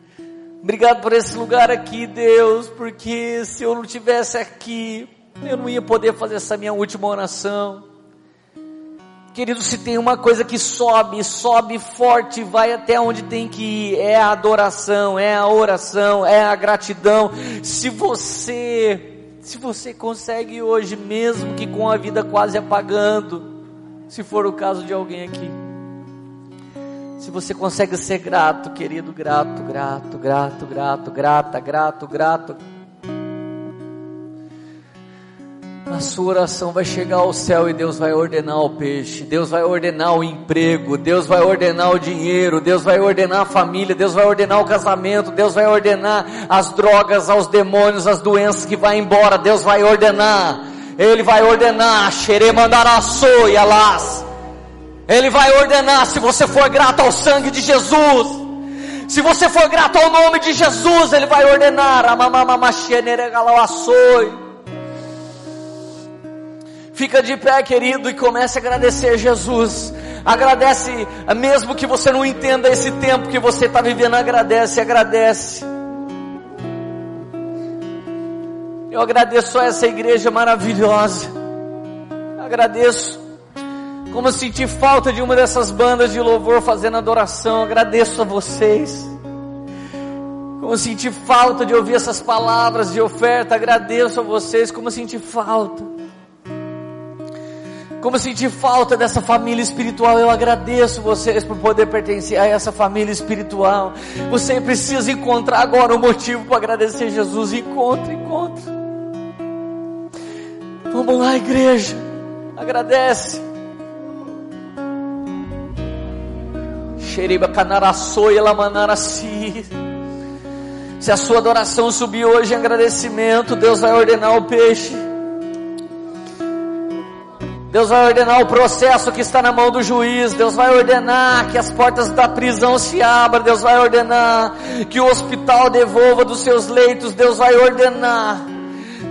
Obrigado por esse lugar aqui, Deus, porque se eu não tivesse aqui, eu não ia poder fazer essa minha última oração. Querido, se tem uma coisa que sobe, sobe forte, vai até onde tem que ir, é a adoração, é a oração, é a gratidão. Se você, se você consegue hoje, mesmo que com a vida quase apagando, se for o caso de alguém aqui. Se você consegue ser grato, querido, grato, grato, grato, grato, grata, grato, grato. A sua oração vai chegar ao céu e Deus vai ordenar o peixe, Deus vai ordenar o emprego, Deus vai ordenar o dinheiro, Deus vai ordenar a família, Deus vai ordenar o casamento, Deus vai ordenar as drogas, aos demônios, as doenças que vai embora, Deus vai ordenar. Ele vai ordenar, xeremandaraçô e alás. Ele vai ordenar, se você for grato ao sangue de Jesus, se você for grato ao nome de Jesus, Ele vai ordenar, Fica de pé, querido, e comece a agradecer Jesus. Agradece, mesmo que você não entenda esse tempo que você está vivendo, agradece, agradece. Eu agradeço a essa igreja maravilhosa. Agradeço. Como eu senti falta de uma dessas bandas de louvor fazendo adoração. Agradeço a vocês. Como eu senti falta de ouvir essas palavras de oferta. Agradeço a vocês. Como eu senti falta. Como eu senti falta dessa família espiritual, eu agradeço vocês por poder pertencer a essa família espiritual. Você precisa encontrar agora um motivo para agradecer Jesus. Encontre, encontre. Vamos lá, igreja. Agradece. Xeriba canaraçoi elamanarasi. Se a sua adoração subir hoje em agradecimento, Deus vai ordenar o peixe. Deus vai ordenar o processo que está na mão do juiz. Deus vai ordenar que as portas da prisão se abram. Deus vai ordenar que o hospital devolva dos seus leitos. Deus vai ordenar.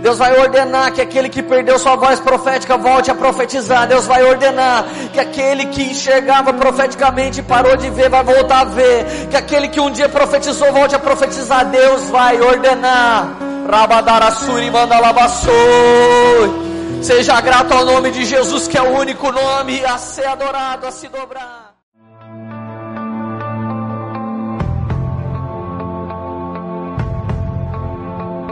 Deus vai ordenar que aquele que perdeu sua voz profética volte a profetizar. Deus vai ordenar que aquele que enxergava profeticamente e parou de ver vai voltar a ver. Que aquele que um dia profetizou volte a profetizar. Deus vai ordenar. Rabadarassuri mandalabassoi. Seja grato ao nome de Jesus, que é o único nome a ser adorado, a se dobrar.